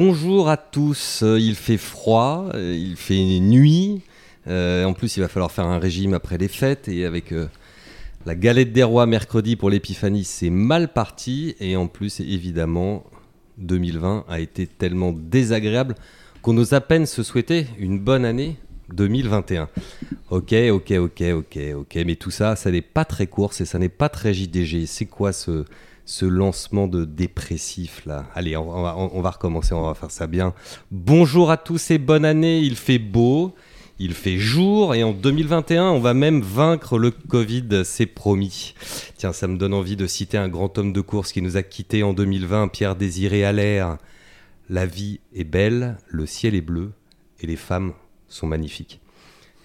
bonjour à tous. Euh, il fait froid, euh, il fait nuit. Euh, en plus, il va falloir faire un régime après les fêtes et avec la galette des rois mercredi pour l'épiphanie, c'est mal parti. Et en plus, évidemment, 2020 a été tellement désagréable qu'on ose à peine se souhaiter une bonne année 2021. Ok, ok, ok, ok, ok. Mais tout ça, ça n'est pas très course et ça n'est pas très JDG. C'est quoi ce, ce lancement de dépressif là Allez, on, va, recommencer, on va faire ça bien. Bonjour à tous et bonne année. Il fait beau, il fait jour et en 2021, on va même vaincre le Covid, c'est promis. Tiens, ça me donne envie de citer un grand homme de course qui nous a quittés en 2020, Pierre Désiré Allaire. La vie est belle, le ciel est bleu et les femmes sont magnifiques.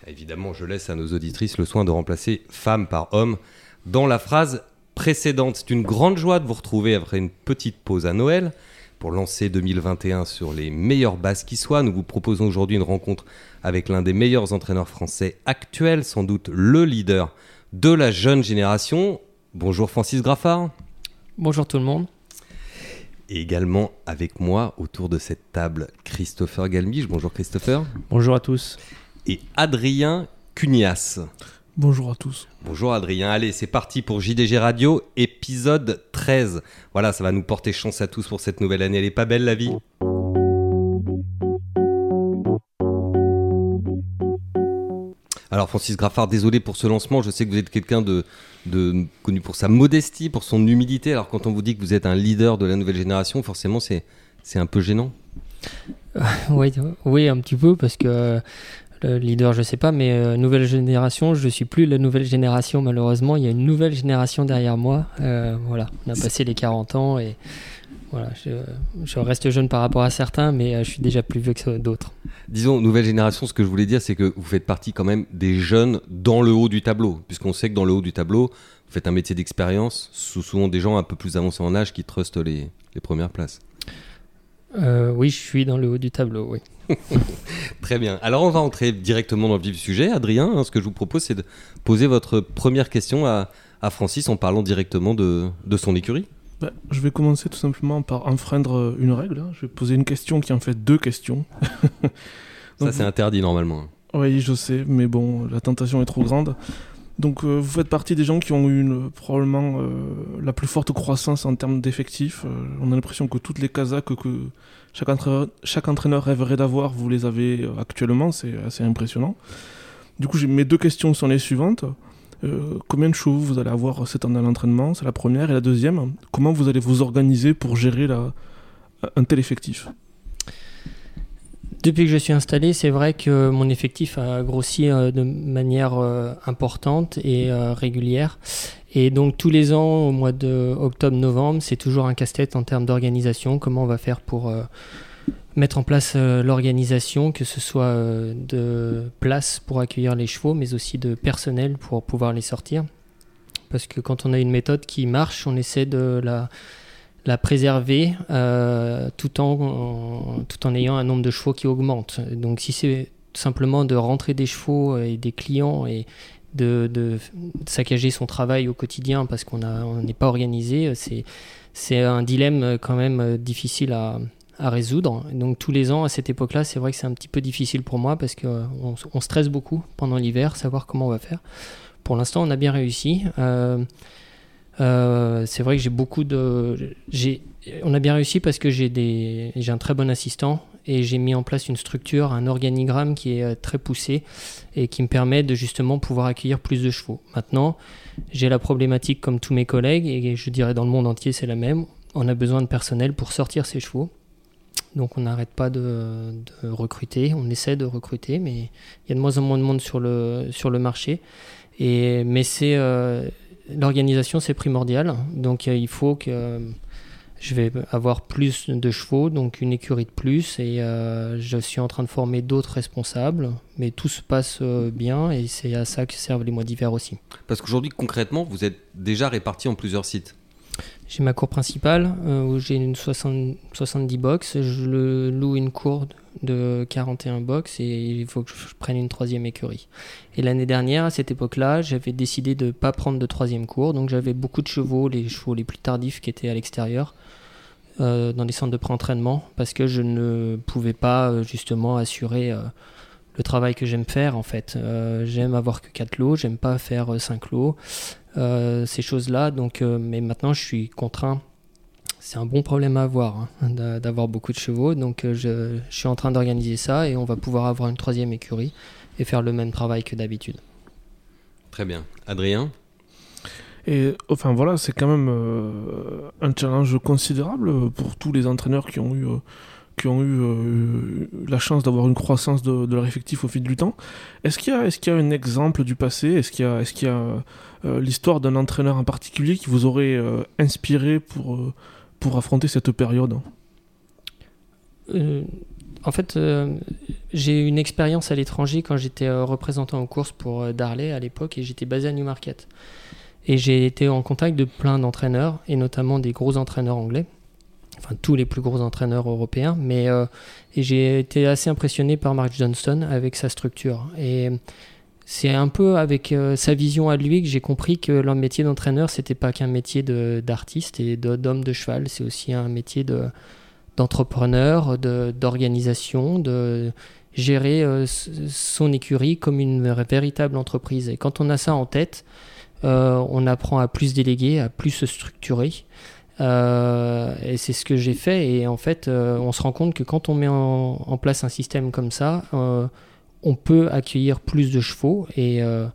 Évidemment, je laisse à nos auditrices le soin de remplacer femme par homme dans la phrase précédente. C'est une grande joie de vous retrouver après une petite pause à Noël pour lancer 2021 sur les meilleures bases qui soient. Nous vous proposons aujourd'hui une rencontre avec l'un des meilleurs entraîneurs français actuels, sans doute le leader de la jeune génération. Bonjour Francis Graffard. Bonjour tout le monde. Et également avec moi autour de cette table, Christopher Galmiche. Bonjour Christopher. Bonjour à tous. Et Adrien Cunias. Bonjour à tous. Bonjour Adrien. Allez, c'est parti pour JDG Radio, épisode 13. Voilà, ça va nous porter chance à tous pour cette nouvelle année. Elle est pas belle la vie Alors Francis Graffard, désolé pour ce lancement, je sais que vous êtes quelqu'un de, connu pour sa modestie, pour son humilité. Alors quand on vous dit que vous êtes un leader de la nouvelle génération, forcément c'est un peu gênant. oui, oui, un petit peu parce que le leader, je sais pas, mais euh, nouvelle génération, je suis plus la nouvelle génération malheureusement. Il y a une nouvelle génération derrière moi. Euh, voilà, on a passé les 40 ans et voilà, je, reste jeune par rapport à certains, mais euh, je suis déjà plus vieux que d'autres. Disons, nouvelle génération, ce que je voulais dire, c'est que vous faites partie quand même des jeunes dans le haut du tableau, puisqu'on sait que dans le haut du tableau, vous faites un métier d'expérience, souvent des gens un peu plus avancés en âge qui trustent les, premières places. Euh, oui, je suis dans le haut du tableau, oui. Très bien. Alors on va entrer directement dans le vif du sujet. Adrien, hein, ce que je vous propose, c'est de poser votre première question à, Francis en parlant directement de son écurie. Bah, je vais commencer tout simplement par enfreindre euh, une règle. Hein. Je vais poser une question qui en fait deux questions. Ça, c'est interdit normalement. Oui, je sais, mais bon, la tentation est trop grande. Donc, euh, vous faites partie des gens qui ont eu probablement euh, la plus forte croissance en termes d'effectifs. on a l'impression que toutes les Kazakhs que chaque entraîneur, rêverait d'avoir, vous les avez actuellement. C'est assez impressionnant. Du coup, mes deux questions sont les suivantes. Euh, combien de chevaux vous allez avoir cette année à l'entraînement? C'est la première. Et la deuxième, comment vous allez vous organiser pour gérer un tel effectif? Depuis que je suis installé, c'est vrai que mon effectif a grossi euh, de manière euh, importante et régulière. Et donc tous les ans, au mois de octobre-novembre, c'est toujours un casse-tête en termes d'organisation. Comment on va faire pour mettre en place euh, l'organisation, que ce soit euh, de place pour accueillir les chevaux, mais aussi de personnel pour pouvoir les sortir? Parce que quand on a une méthode qui marche, on essaie de la, la préserver euh, tout, en, tout en ayant un nombre de chevaux qui augmente. Donc si c'est simplement de rentrer des chevaux et des clients et de, de saccager son travail au quotidien parce qu'on n'est pas organisé, c'est un dilemme quand même difficile à, à résoudre. Donc tous les ans, à cette époque-là, c'est vrai que c'est un petit peu difficile pour moi parce qu'on on stresse beaucoup pendant l'hiver, savoir comment on va faire. Pour l'instant, on a bien réussi. Euh, euh, c'est vrai que j'ai beaucoup de... On a bien réussi parce que j'ai un très bon assistant et j'ai mis en place une structure, un organigramme qui est euh, très poussé et qui me permet de justement pouvoir accueillir plus de chevaux. Maintenant, j'ai la problématique comme tous mes collègues et je dirais dans le monde entier c'est la même. On a besoin de personnel pour sortir ces chevaux. Donc on n'arrête pas de, recruter, on essaie de recruter, mais il y a de moins en moins de monde sur le, sur le marché. Et, mais c'est euh, l'organisation, c'est primordial. Donc euh, il faut que je vais avoir plus de chevaux, donc une écurie de plus, et euh, je suis en train de former d'autres responsables, mais tout se passe bien, et c'est à ça que servent les mois d'hiver aussi. Parce qu'aujourd'hui, concrètement, vous êtes déjà répartis en plusieurs sites j'ai ma cour principale euh, où j'ai une 70 box. Je loue une cour de 41 box et il faut que je prenne une troisième écurie. Et l'année dernière, à cette époque-là, j'avais décidé de ne pas prendre de troisième cour. Donc j'avais beaucoup de chevaux, les chevaux les plus tardifs qui étaient à l'extérieur. dans les centres de pré-entraînement parce que je ne pouvais pas justement assurer le travail que j'aime faire en fait. j'aime avoir que 4 lots, j'aime pas faire 5 lots, ces choses-là. Donc, mais maintenant, je suis contraint c'est un bon problème à avoir, hein, d'avoir beaucoup de chevaux. Donc euh, je, suis en train d'organiser ça et on va pouvoir avoir une troisième écurie et faire le même travail que d'habitude. Très bien. Adrien? Et enfin voilà, c'est quand même euh, un challenge considérable pour tous les entraîneurs qui ont eu, euh, qui ont eu la chance d'avoir une croissance de, leur effectif au fil du temps. Est-ce qu'il y, est qu'il y, a un exemple du passé? Est-ce qu'il y a, est qu'il y a l'histoire d'un entraîneur en particulier qui vous aurait inspiré pour pour affronter cette période euh, En fait, euh, j'ai une expérience à l'étranger quand j'étais euh, représentant en course pour Darley à l'époque et j'étais basé à Newmarket. Et j'ai été en contact de plein d'entraîneurs et notamment des gros entraîneurs anglais, enfin tous les plus gros entraîneurs européens. Mais j'ai été assez impressionné par Mark Johnston avec sa structure. C'est un peu avec euh, sa vision à lui que j'ai compris que leur métier d'entraîneur, c'était pas qu'un métier d'artiste et d'homme de, cheval, c'est aussi un métier d'entrepreneur, d'organisation, de, gérer euh, son écurie comme une véritable entreprise. Et quand on a ça en tête, euh, on apprend à plus déléguer, à plus se structurer. et c'est ce que j'ai fait. Et en fait, on se rend compte que quand on met en place un système comme ça, on peut accueillir plus de chevaux et, euh,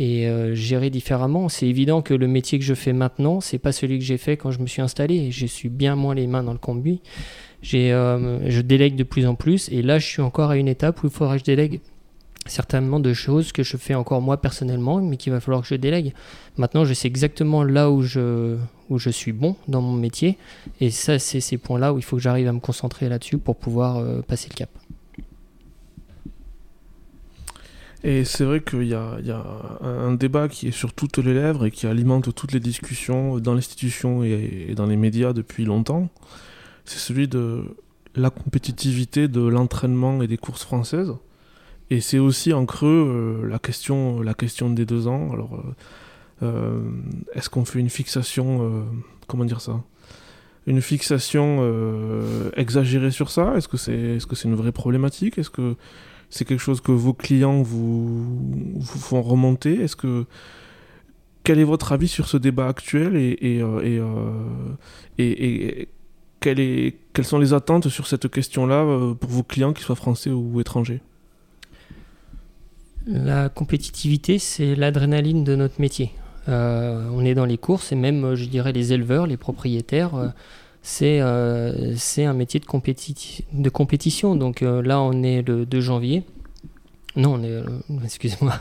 euh, gérer différemment. C'est évident que le métier que je fais maintenant, c'est pas celui que j'ai fait quand je me suis installé. Je suis bien moins les mains dans le combi. Euh, je délègue de plus en plus et là, je suis encore à une étape où il faudra que je délègue certainement de choses que je fais encore moi personnellement, mais qu'il va falloir que je délègue. Maintenant, je sais exactement là où je, où je suis bon dans mon métier, et ça, c'est ces points-là où il faut que j'arrive à me concentrer là-dessus pour pouvoir passer le cap. Et c'est vrai qu'il y, a, un débat qui est sur toutes les lèvres et qui alimente toutes les discussions dans l'institution et, dans les médias depuis longtemps. C'est celui de la compétitivité de l'entraînement et des courses françaises. Et c'est aussi en creux euh, la, question, des deux ans. Alors, euh, euh, est-ce qu'on fait une fixation, comment dire ça? Une fixation exagérée sur ça? Est-ce que c'est est -ce c'est une vraie problématique? C'est quelque chose que vos clients vous, font remonter? Est-ce que quel est votre avis sur ce débat actuel et, et, euh, euh, quelles sont les attentes sur cette question-là euh, pour vos clients, qu'ils soient français ou étrangers? La compétitivité, c'est l'adrénaline de notre métier. on est dans les courses et même, je dirais, les éleveurs, les propriétaires c'est un métier de, de compétition. Donc euh, là, on est le 2 janvier. Non, on est, euh, excusez-moi,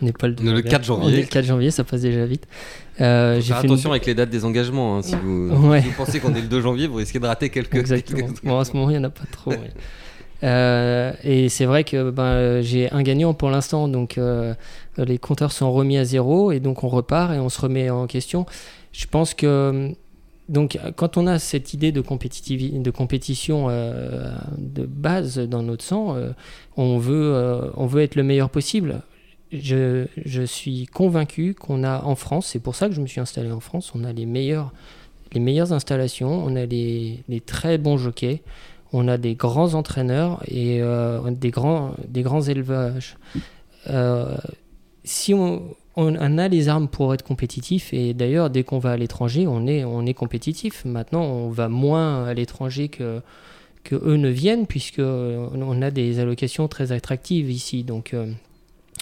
on n'est pas le, 2 le 4 janvier. On est le 4 janvier, ça passe déjà vite. Euh, faire attention avec les dates des engagements. Hein, si, vous, pensez qu'on est le 2 janvier, vous risquez de rater quelques. Exactement. bon, en ce moment, il n'y en a pas trop. et c'est vrai que ben, j'ai un gagnant pour l'instant, donc les compteurs sont remis à zéro et donc on repart et on se remet en question. Je pense que donc, quand on a cette idée de, compétition euh, de base dans notre sang, euh, on, veut, euh, on veut être le meilleur possible. Je, je suis convaincu qu'on a en France, c'est pour ça que je me suis installé en France, on a les, meilleurs, les meilleures installations, on a les, les très bons jockeys, on a des grands entraîneurs et des, grands, des grands élevages. si on, on, a les armes pour être compétitif et d'ailleurs dès qu'on va à l'étranger on est, on est compétitif. Maintenant on va moins à l'étranger que, que eux ne viennent puisque on a des allocations très attractives ici. Donc, euh,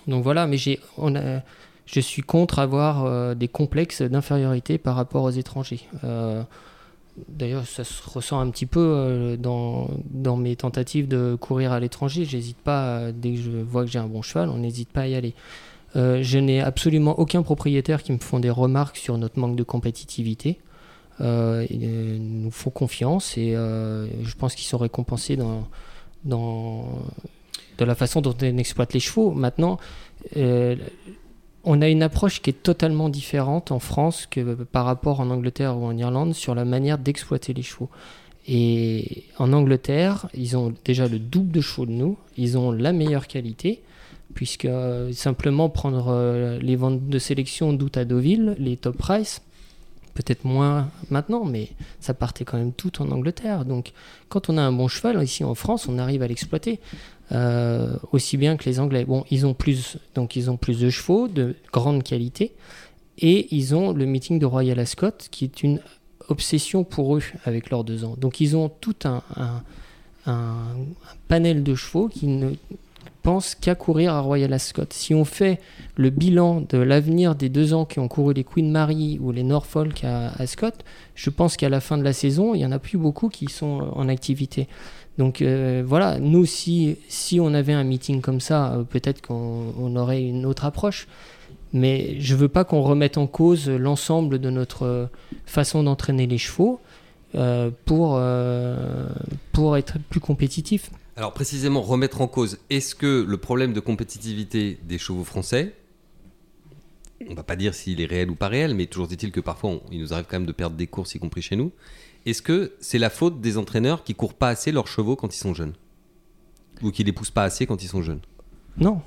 donc voilà, mais j'ai, on a, je suis contre avoir euh, des complexes d'infériorité par rapport aux étrangers. Euh, d'ailleurs, ça se ressent un petit peu dans, dans, mes tentatives de courir à l'étranger. J'hésite pas, dès que je vois que j'ai un bon cheval, on n'hésite pas à y aller. Euh, je n'ai absolument aucun propriétaire qui me font des remarques sur notre manque de compétitivité. Euh, ils euh, nous font confiance et je pense qu'ils sont récompensés dans, dans de la façon dont on exploite les chevaux. Maintenant, on a une approche qui est totalement différente en France que par rapport en Angleterre ou en Irlande sur la manière d'exploiter les chevaux. Et en Angleterre, ils ont déjà le double de chevaux de nous, ils ont la meilleure qualité, puisque euh, simplement prendre euh, les ventes de sélection d'août Deauville, les top price, peut-être moins maintenant, mais ça partait quand même tout en Angleterre. Donc quand on a un bon cheval ici en France, on arrive à l'exploiter. Euh, aussi bien que les Anglais. Bon, ils ont plus, donc ils ont plus de chevaux de grande qualité, et ils ont le meeting de Royal Ascot, qui est une obsession pour eux avec leurs deux ans. Donc ils ont tout un, un panel de chevaux qui ne pensent qu'à courir à Royal Ascot. Si on fait le bilan de l'avenir des deux ans qui ont couru les Queen Mary ou les Norfolk à Ascot, je pense qu'à la fin de la saison, il n'y en a plus beaucoup qui sont en activité. Donc euh, voilà, nous, si, si on avait un meeting comme ça, euh, peut-être qu'on aurait une autre approche. Mais je veux pas qu'on remette en cause l'ensemble de notre euh, façon d'entraîner les chevaux pour, pour être plus compétitif. Alors précisément, remettre en cause, est-ce que le problème de compétitivité des chevaux français, on va pas dire s'il est réel ou pas réel, mais toujours est-il que parfois il nous arrive quand même de perdre des courses, y compris chez nous, est-ce que c'est la faute des entraîneurs qui courent pas assez leurs chevaux quand ils sont jeunes? Ou qui les poussent pas assez quand ils sont jeunes? Non.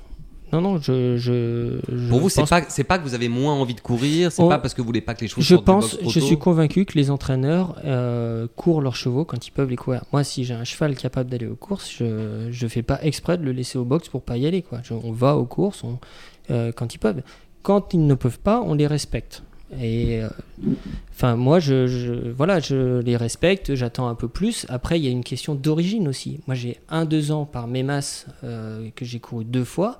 Non, non, je. je, Pour vous, c'est pas, c'est pas que vous avez moins envie de courir, c'est pas parce que vous voulez pas que les chevaux Je pense, je suis convaincu que les entraîneurs euh, courent leurs chevaux quand ils peuvent les courir. Moi, si j'ai un cheval capable d'aller aux courses, je, je fais pas exprès de le laisser au box pour pas y aller. Quoi. on va aux courses on, euh, quand ils peuvent. Quand ils ne peuvent pas, on les respecte. Et euh, enfin, moi, je, voilà, je les respecte, j'attends un peu plus. Après, il y a une question d'origine aussi. Moi, j'ai un, deux ans par Mémas euh, que j'ai couru deux fois,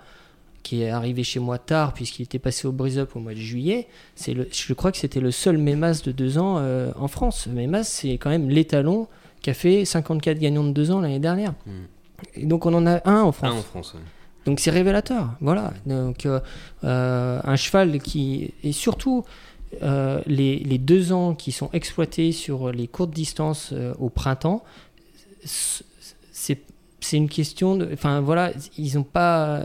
qui est arrivé chez moi tard puisqu'il était passé au brise-up au mois de juillet. C'est le, je crois que c'était le seul Mémas de deux ans euh, en France. Mémas, c'est quand même l'étalon qui a fait 54 gagnants de deux ans l'année dernière. Hmm. Et donc, on en a un en France. Un en France, Donc c'est révélateur, voilà. Donc un cheval qui et surtout euh, les, deux ans qui sont exploités sur les courtes distances euh, au printemps, c'est c'est une question de enfin voilà ils pas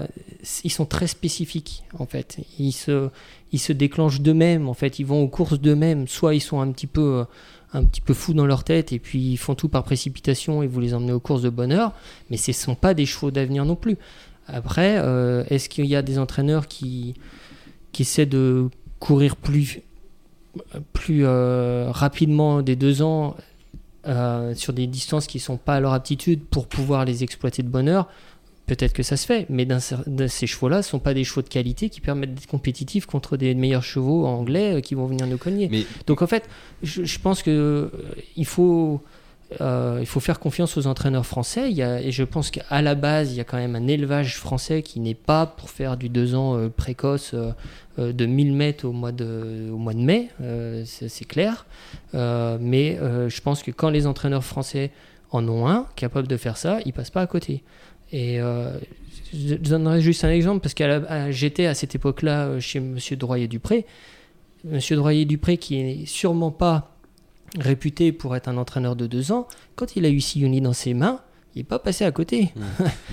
ils sont très spécifiques en fait. Ils se ils se déclenchent d'eux-mêmes en fait. Ils vont aux courses d'eux-mêmes. Soit ils sont un petit peu un petit peu fous dans leur tête et puis ils font tout par précipitation et vous les emmenez aux courses de bonheur mais ce ne sont pas des chevaux d'avenir non plus. Après euh, est-ce qu'il y a des entraîneurs qui qui essaient de courir plus plus euh, rapidement des deux ans euh, sur des distances qui ne sont pas à leur aptitude pour pouvoir les exploiter de bonne heure, peut-être que ça se fait. Mais ces chevaux-là ne sont pas des chevaux de qualité qui permettent d'être compétitifs contre des meilleurs chevaux anglais euh, qui vont venir nous cogner. Donc en fait, je, je pense qu'il il faut euh, il faut faire confiance aux entraîneurs français. et je pense qu'à la base, il y a quand même un élevage français qui n'est pas pour faire du 2 ans euh, précoce euh, de 1000 mètres au mois de, au mois de mai, c'est clair. mais je pense que quand les entraîneurs français en ont un capable de faire ça, ils passent pas à côté. Et je donnerai juste un exemple parce que j'étais à cette époque-là chez Monsieur Droyer-Dupré. Monsieur Droyer-Dupré qui est sûrement pas réputé pour être un entraîneur de deux ans, quand il a eu Sioni dans ses mains, il n'est pas passé à côté. Mmh.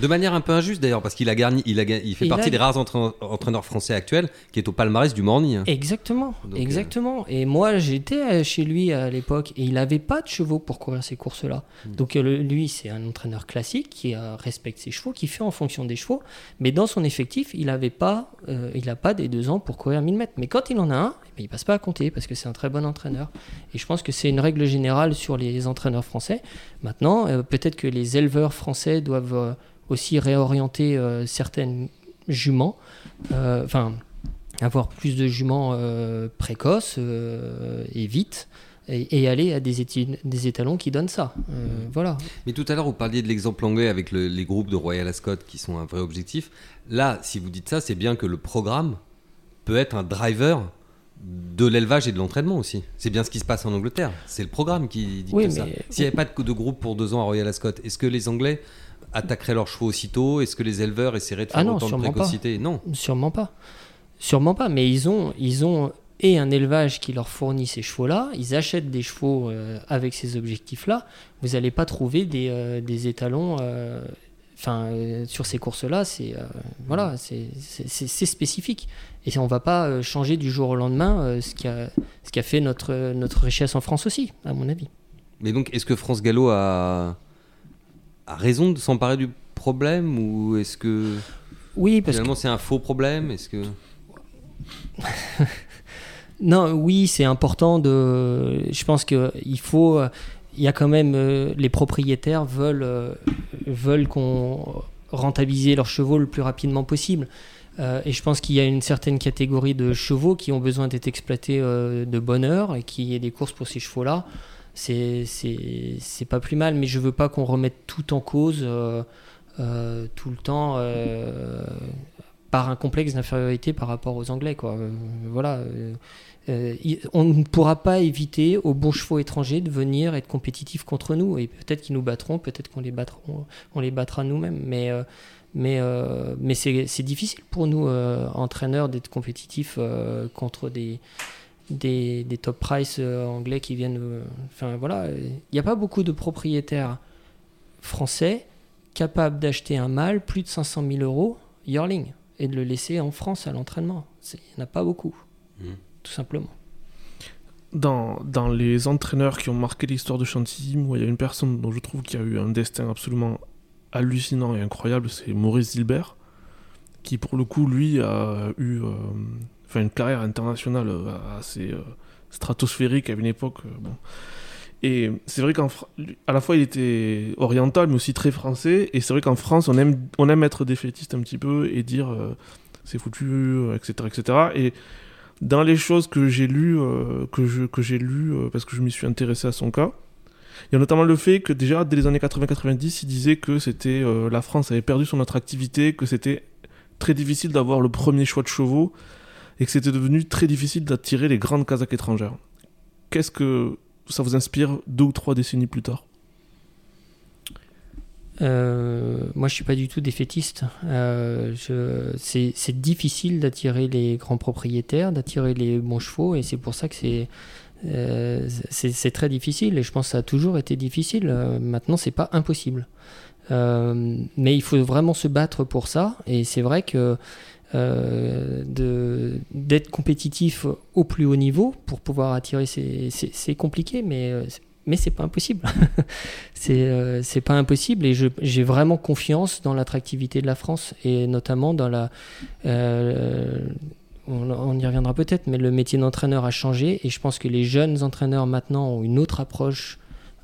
De manière un peu injuste d'ailleurs, parce qu'il a garni, il, a, il fait partie des rares entraîneurs français actuels qui est au palmarès du Morny. Exactement, euh, exactement. Et moi, j'étais euh, chez lui à l'époque et il n'avait pas de chevaux pour courir ces courses-là. Mmh. Donc euh, lui, c'est un entraîneur classique qui respecte ses chevaux, qui fait en fonction des chevaux. Mais dans son effectif, il n'avait pas, il n'a pas des deux ans pour courir 1000 mètres. Mais quand il en a un, eh il passe pas à compter parce que c'est un très bon entraîneur. Et je pense que c'est une règle générale sur les entraîneurs français. Maintenant, peut-être que les éleveurs français doivent euh, aussi réorienter euh, certaines juments, euh, enfin avoir plus de juments précoces et vite. Et, aller à des, des, étalons qui donnent ça. voilà. Mais tout à l'heure, vous parliez de l'exemple anglais avec les groupes de Royal Ascot qui sont un vrai objectif. Là, si vous dites ça, c'est bien que le programme peut être un driver de l'élevage et de l'entraînement aussi. C'est bien ce qui se passe en Angleterre. C'est le programme qui dit ça. S'il n'y avait pas de, groupe pour deux ans à Royal Ascot, est-ce que les Anglais attaqueraient leurs chevaux aussitôt? Est-ce que les éleveurs essaieraient de faire ah autant de précocité? Non. Sûrement pas. Sûrement pas. Mais ils ont, ils ont et un élevage qui leur fournit ces chevaux-là. Ils achètent des chevaux euh, avec ces objectifs-là. Vous n'allez pas trouver des, euh, des étalons. Euh, enfin, sur ces courses-là, c'est voilà, c'est spécifique. Et on ne va pas euh, changer du jour au lendemain euh, ce, qui a, ce qui a fait notre, notre richesse en France aussi, à mon avis. Mais donc, est-ce que France Gallo a, a raison de s'emparer du problème ou est-ce que oui, parce finalement c'est un faux problème? Est-ce que Non, oui, c'est important de. Je pense qu'il faut. Il y a quand même. Les propriétaires veulent, veulent qu'on rentabiliser leurs chevaux le plus rapidement possible. et je pense qu'il y a une certaine catégorie de chevaux qui ont besoin d'être exploités de bonne heure et qu'il y ait des courses pour ces chevaux-là c'est pas plus mal, mais je veux pas qu'on remette tout en cause euh, euh, tout le temps euh, par un complexe d'infériorité par rapport aux Anglais. Quoi. voilà. On ne pourra pas éviter aux bons chevaux étrangers de venir être compétitifs contre nous. Et peut-être qu'ils nous battront, peut-être qu'on les, battra nous-mêmes. Mais, mais, mais c'est difficile pour nous, entraîneurs, d'être compétitifs contre des, top price euh, anglais qui viennent. Euh, enfin voilà, il n'y a pas beaucoup de propriétaires français capables d'acheter un mâle plus de 500 000 euros yearling et de le laisser en France à l'entraînement. Il n'y en a pas beaucoup, mmh. Tout simplement. Dans, dans, les entraîneurs qui ont marqué l'histoire de Chantilly, il y a une personne dont je trouve qu'il a eu un destin absolument hallucinant et incroyable, c'est Maurice Dilbert, qui pour le coup, lui, a eu euh, une carrière internationale euh, assez euh, stratosphérique à une époque. Et c'est vrai qu'à la fois il était oriental mais aussi très français. Et c'est vrai qu'en France on aime, on aime être défaitiste un petit peu et dire c'est foutu, etc., etc. Et dans les choses que j'ai lues, que, je, que j'ai lu parce que je m'y suis intéressé à son cas, il y a notamment le fait que déjà dès les années 80-90, il disait que c'était la France avait perdu son attractivité, que c'était très difficile d'avoir le premier choix de chevaux et que c'était devenu très difficile d'attirer les grandes Kazakhs étrangères. Qu'est-ce que ça vous inspire deux ou trois décennies plus tard? Euh, moi, je suis pas du tout défaitiste. Euh, c'est difficile d'attirer les grands propriétaires, d'attirer les bons chevaux, et c'est pour ça que c'est euh, très difficile. Et je pense que ça a toujours été difficile. maintenant, c'est pas impossible. mais il faut vraiment se battre pour ça. Et c'est vrai que euh, d'être compétitif au plus haut niveau pour pouvoir attirer, c'est compliqué, mais, euh, mais c'est pas impossible. Euh, c'est pas impossible et j'ai vraiment confiance dans l'attractivité de la France et notamment dans la. Euh, on, y reviendra peut-être, mais le métier d'entraîneur a changé et je pense que les jeunes entraîneurs maintenant ont une autre approche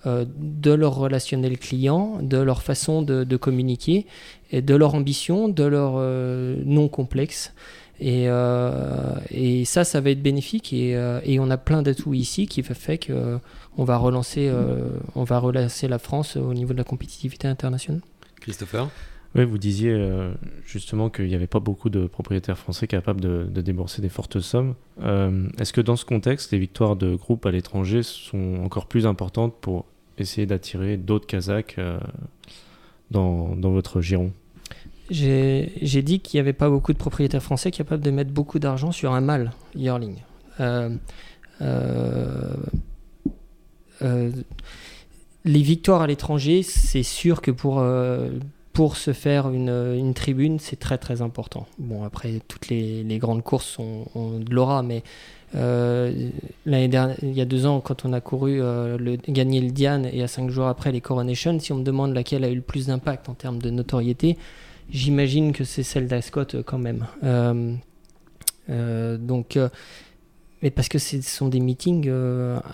euh, de leur relationnel client, de leur façon de, communiquer, et de leur ambition, de leur euh, non complexe. Et, euh, et, ça, ça va être bénéfique. Et, et on a plein d'atouts ici qui fait qu'on on va relancer, on va relancer la France au niveau de la compétitivité internationale. Christopher? Oui, vous disiez justement qu'il n'y avait pas beaucoup de propriétaires français capables de, de débourser des fortes sommes. Est-ce que dans ce contexte, les victoires de groupes à l'étranger sont encore plus importantes pour essayer d'attirer d'autres Kazakhs euh, dans, dans, votre giron? J'ai dit qu'il n'y avait pas beaucoup de propriétaires français capables de mettre beaucoup d'argent sur un mâle yearling. Euh, euh, les victoires à l'étranger, c'est sûr que pour, pour se faire une, une tribune, c'est très très important. Bon, après, toutes les, grandes courses ont, de l'aura, mais euh, l'année dernière, il y a deux ans, quand on a couru euh, le, gagner le Diane et à cinq jours après les Coronation, si on me demande laquelle a eu le plus d'impact en termes de notoriété, j'imagine que c'est celle d'Ascot euh, quand même. donc, mais parce que ce sont des meetings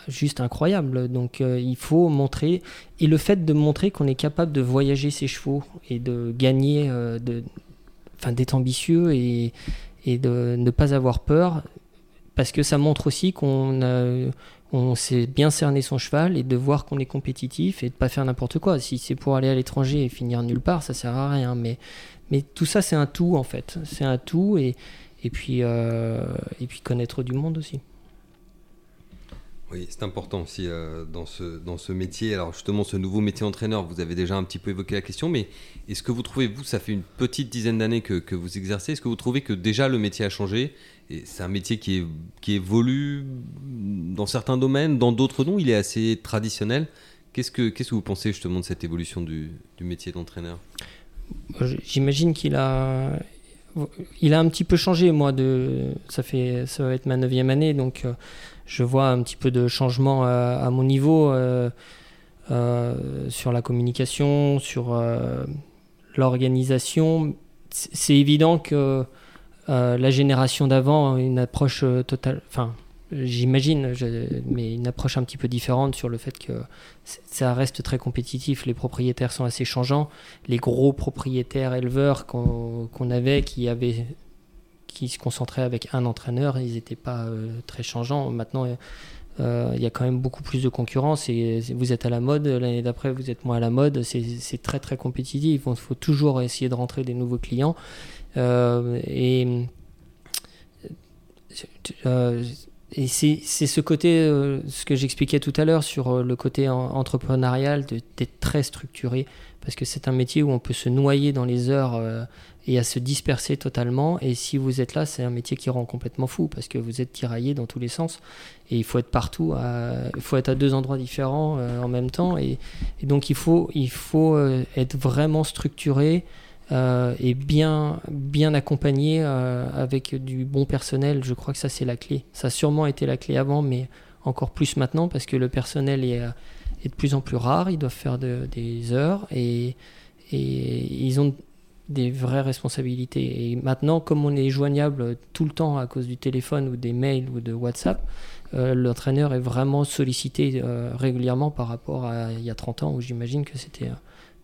juste incroyables. Donc, il faut montrer et le fait de montrer qu'on est capable de voyager ses chevaux et de gagner, d'être ambitieux et, et de ne pas avoir peur parce que ça montre aussi qu'on on sait bien cerner son cheval et de voir qu'on est compétitif et de pas faire n'importe quoi. Si c'est pour aller à l'étranger et finir nulle part, ça sert à rien. Mais, mais tout ça, c'est un tout en fait. C'est un tout et, et, puis, euh, et puis connaître du monde aussi. Oui, c'est important aussi euh, dans, ce, dans ce métier. Alors justement, ce nouveau métier d'entraîneur, vous avez déjà un petit peu évoqué la question, mais est-ce que vous trouvez, vous, ça fait une petite dizaine d'années que, que, vous exercez, est-ce que vous trouvez que déjà le métier a changé c'est un métier qui, évolue dans certains domaines, dans d'autres non, il est assez traditionnel. Qu'est-ce que, vous pensez justement de cette évolution du, métier d'entraîneur? J'imagine qu'il a, un petit peu changé. Moi, ça, fait, ça va être ma neuvième année, donc euh, je vois un petit peu de changement à, mon niveau euh, euh, sur la communication, sur l'organisation. C'est évident que euh, la génération d'avant une approche euh, totale, enfin j'imagine, mais une approche un petit peu différente sur le fait que ça reste très compétitif. Les propriétaires sont assez changeants. Les gros propriétaires éleveurs qu'on avait, qui se concentraient avec un entraîneur, ils n'étaient pas euh, très changeants. Maintenant, euh, il y a quand même beaucoup plus de concurrence et vous êtes à la mode, l'année d'après vous êtes moins à la mode, c'est très très compétitif, il faut toujours essayer de rentrer des nouveaux clients. Euh, et et c'est ce côté, ce que j'expliquais tout à l'heure sur le côté entrepreneurial, d'être très structuré, parce que c'est un métier où on peut se noyer dans les heures et à se disperser totalement. Et si vous êtes là, c'est un métier qui rend complètement fou parce que vous êtes tiraillé dans tous les sens et il faut être partout, il faut être à deux endroits différents euh, en même temps. Et, donc il faut, il faut euh, être vraiment structuré. Euh, et bien, bien accompagné avec du bon personnel, je crois que ça c'est la clé. Ça a sûrement été la clé avant, mais encore plus maintenant parce que le personnel est, est de plus en plus rare. Ils doivent faire des heures et, et ils ont des vraies responsabilités. Et maintenant, comme on est joignable tout le temps à cause du téléphone ou des mails ou de WhatsApp, euh, l'entraîneur est vraiment sollicité euh, régulièrement par rapport à il y a 30 ans où j'imagine que c'était.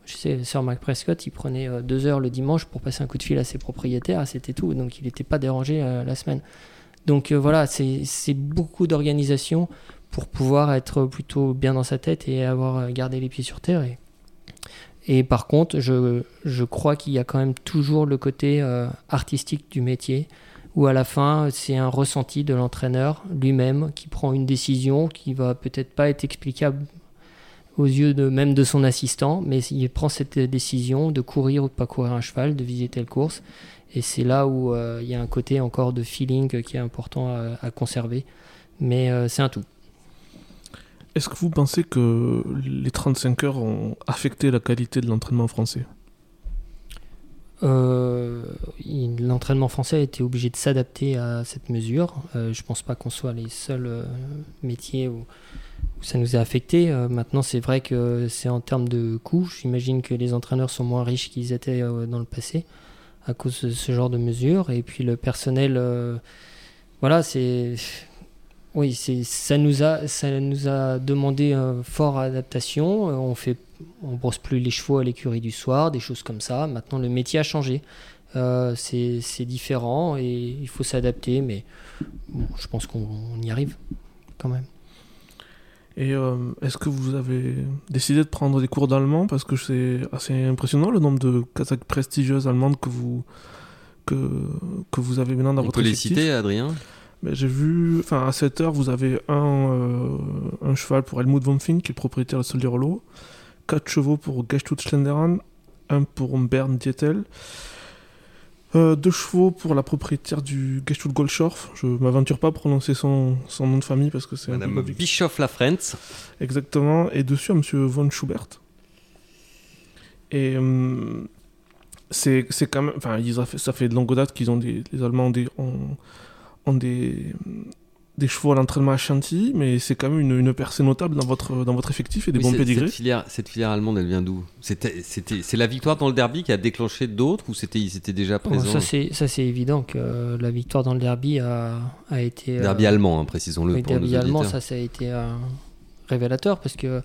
Euh, je sais, Sir Mark Prescott, il prenait deux heures le dimanche pour passer un coup de fil à ses propriétaires, c'était tout. Donc il n'était pas dérangé la semaine. Donc voilà, c'est beaucoup d'organisation pour pouvoir être plutôt bien dans sa tête et avoir gardé les pieds sur terre. Et par contre, je, crois qu'il y a quand même toujours le côté euh, artistique du métier, où à la fin, c'est un ressenti de l'entraîneur lui-même qui prend une décision qui va peut-être pas être explicable aux yeux de, même de son assistant, mais il prend cette décision de courir ou de pas courir un cheval, de viser telle course. Et c'est là où euh, il y a un côté encore de feeling qui est important à, conserver. Mais euh, c'est un tout. Est-ce que vous pensez que les 35 heures ont affecté la qualité de l'entraînement français? Euh, L'entraînement français a été obligé de s'adapter à cette mesure. Je ne pense pas qu'on soit les seuls métiers où, ça nous a affecté. maintenant, c'est vrai que c'est en termes de coûts. J'imagine que les entraîneurs sont moins riches qu'ils étaient dans le passé à cause de ce genre de mesures. Et puis le personnel, voilà, c'est oui, ça nous a ça nous a demandé un fort adaptation. Euh, on fait on brosse plus les chevaux à l'écurie du soir, des choses comme ça. Maintenant, le métier a changé. Euh, c'est différent et il faut s'adapter, mais je pense qu'on y arrive quand même. Et euh, est-ce que vous avez décidé de prendre des cours d'allemand? Parce que c'est assez impressionnant le nombre de Kazakhs prestigieuses allemandes que vous, que, que vous avez maintenant dans votre On peut les citer, Adrien? J'ai vu, enfin à 7 heures, vous avez un, euh, un cheval pour Helmut von Fink, qui est le propriétaire de Soldier Rollo, 4 chevaux pour Geschtut Schlenderen, un pour Bern Dietel, euh, deux chevaux pour la propriétaire du Geschtut Goldschorf. Je m'aventure pas à prononcer son, son, nom de famille parce que c'est Madame Bischoff Lafrentz. Exactement, et dessus à Monsieur von Schubert. Et euh, c'est quand même, enfin, ça fait de longue date qu'ils ont des, les Allemands ont, ont des, des chevaux à l'entraînement à Chantilly, mais c'est quand même une, une percée notable dans votre, dans votre effectif et des bons pédigrés. Cette filière, cette filière allemande, elle vient d'où? C'est la victoire dans le derby qui a déclenché d'autres ou c'était déjà oh, présent Ça c'est évident que la victoire dans le derby a, a été... Euh, derby allemand, hein, précisons-le. Oui, derby allemand, ça, ça a été un révélateur parce que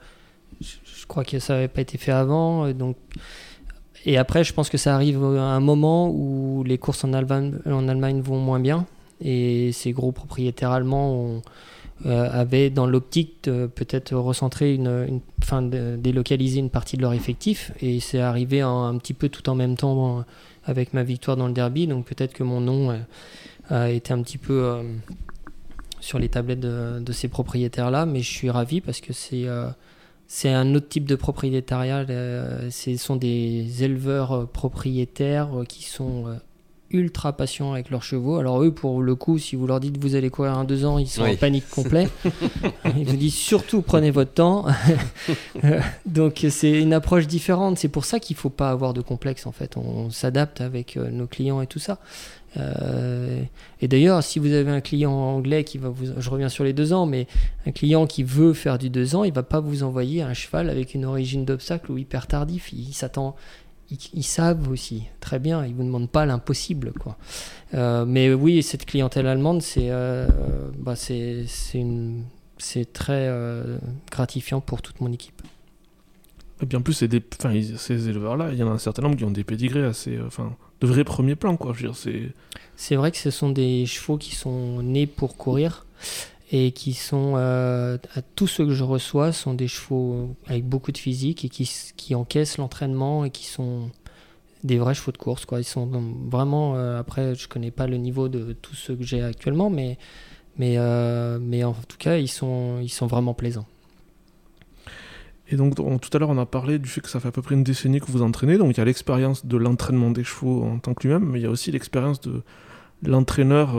je, crois que ça n'avait pas été fait avant. Euh, donc... Et après, je pense que ça arrive à un moment où les courses en Allemagne, en Allemagne vont moins bien et ces gros propriétaires allemands euh, avaient dans l'optique de peut-être recentrer une, fin de délocaliser une partie de leur effectif et c'est arrivé un, petit peu tout en même temps euh, avec ma victoire dans le derby donc peut-être que mon nom euh, a été un petit peu sur les tablettes de, ces propriétaires là mais je suis ravi parce que c'est c'est un autre type de propriétariat. ce sont des éleveurs propriétaires qui sont ultra patients avec leurs chevaux. Alors eux, pour le coup, si vous leur dites vous allez courir un deux ans, ils sont en panique complet. ils vous disent surtout prenez votre temps. Donc c'est une approche différente. C'est pour ça qu'il faut pas avoir de complexe en fait. On s'adapte avec euh, nos clients et tout ça. Euh, et d'ailleurs, si vous avez un client anglais qui va vous, je reviens sur les deux ans, mais un client qui veut faire du deux ans, il va pas vous envoyer un cheval avec une origine d'obstacle ou hyper tardif. Il s'attend, ils, savent aussi très bien. Ils vous demandent pas l'impossible, quoi. mais oui, cette clientèle allemande, c'est bah, c'est c'est très gratifiant pour toute mon équipe. Et bien en plus, des, ces éleveurs-là, il y en a un certain nombre qui ont des pédigrés assez, enfin, de vrais premiers plans, quoi. C'est vrai que ce sont des chevaux qui sont nés pour courir et qui sont euh, tous ceux que je reçois sont des chevaux avec beaucoup de physique et qui, qui encaissent l'entraînement et qui sont des vrais chevaux de course quoi. Ils sont vraiment euh, après je connais pas le niveau de tous ceux que j'ai actuellement mais mais euh, mais en tout cas ils sont ils sont vraiment plaisants. Et donc tout à l'heure on a parlé du fait que ça fait à peu près une décennie que vous entraînez. Donc il y a l'expérience de l'entraînement des chevaux en tant que lui-même mais il y a aussi l'expérience de l'entraîneur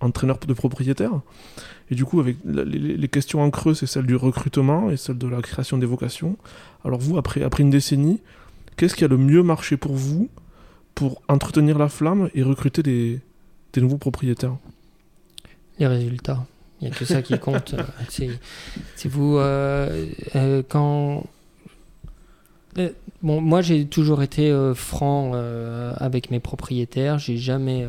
entraîneur de propriétaire et du coup, avec les, questions en creux, c'est celle du recrutement et celle de la création des vocations. Alors vous, après, après une décennie, qu'est-ce qui a le mieux marché pour vous pour entretenir la flamme et recruter des, nouveaux propriétaires? Les résultats. Il n'y a que ça qui compte. c'est vous, euh, euh, quand... Euh, bon, moi j'ai toujours été franc avec mes propriétaires. J'ai jamais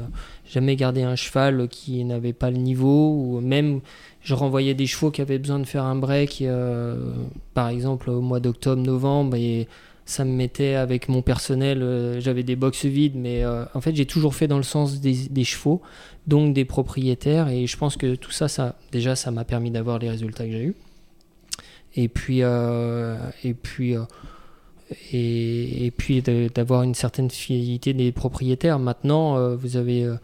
jamais gardé un cheval qui n'avait pas le niveau ou même je renvoyais des chevaux qui avaient besoin de faire un break euh, par exemple au mois d'octobre novembre et ça me mettait avec mon personnel euh, j'avais des box vides mais euh, en fait j'ai toujours fait dans le sens des, chevaux donc des propriétaires et je pense que tout ça ça déjà ça m'a permis d'avoir les résultats que j'ai eu et puis et puis et, puis d'avoir une certaine fidélité des propriétaires. Maintenant, euh, vous avez euh,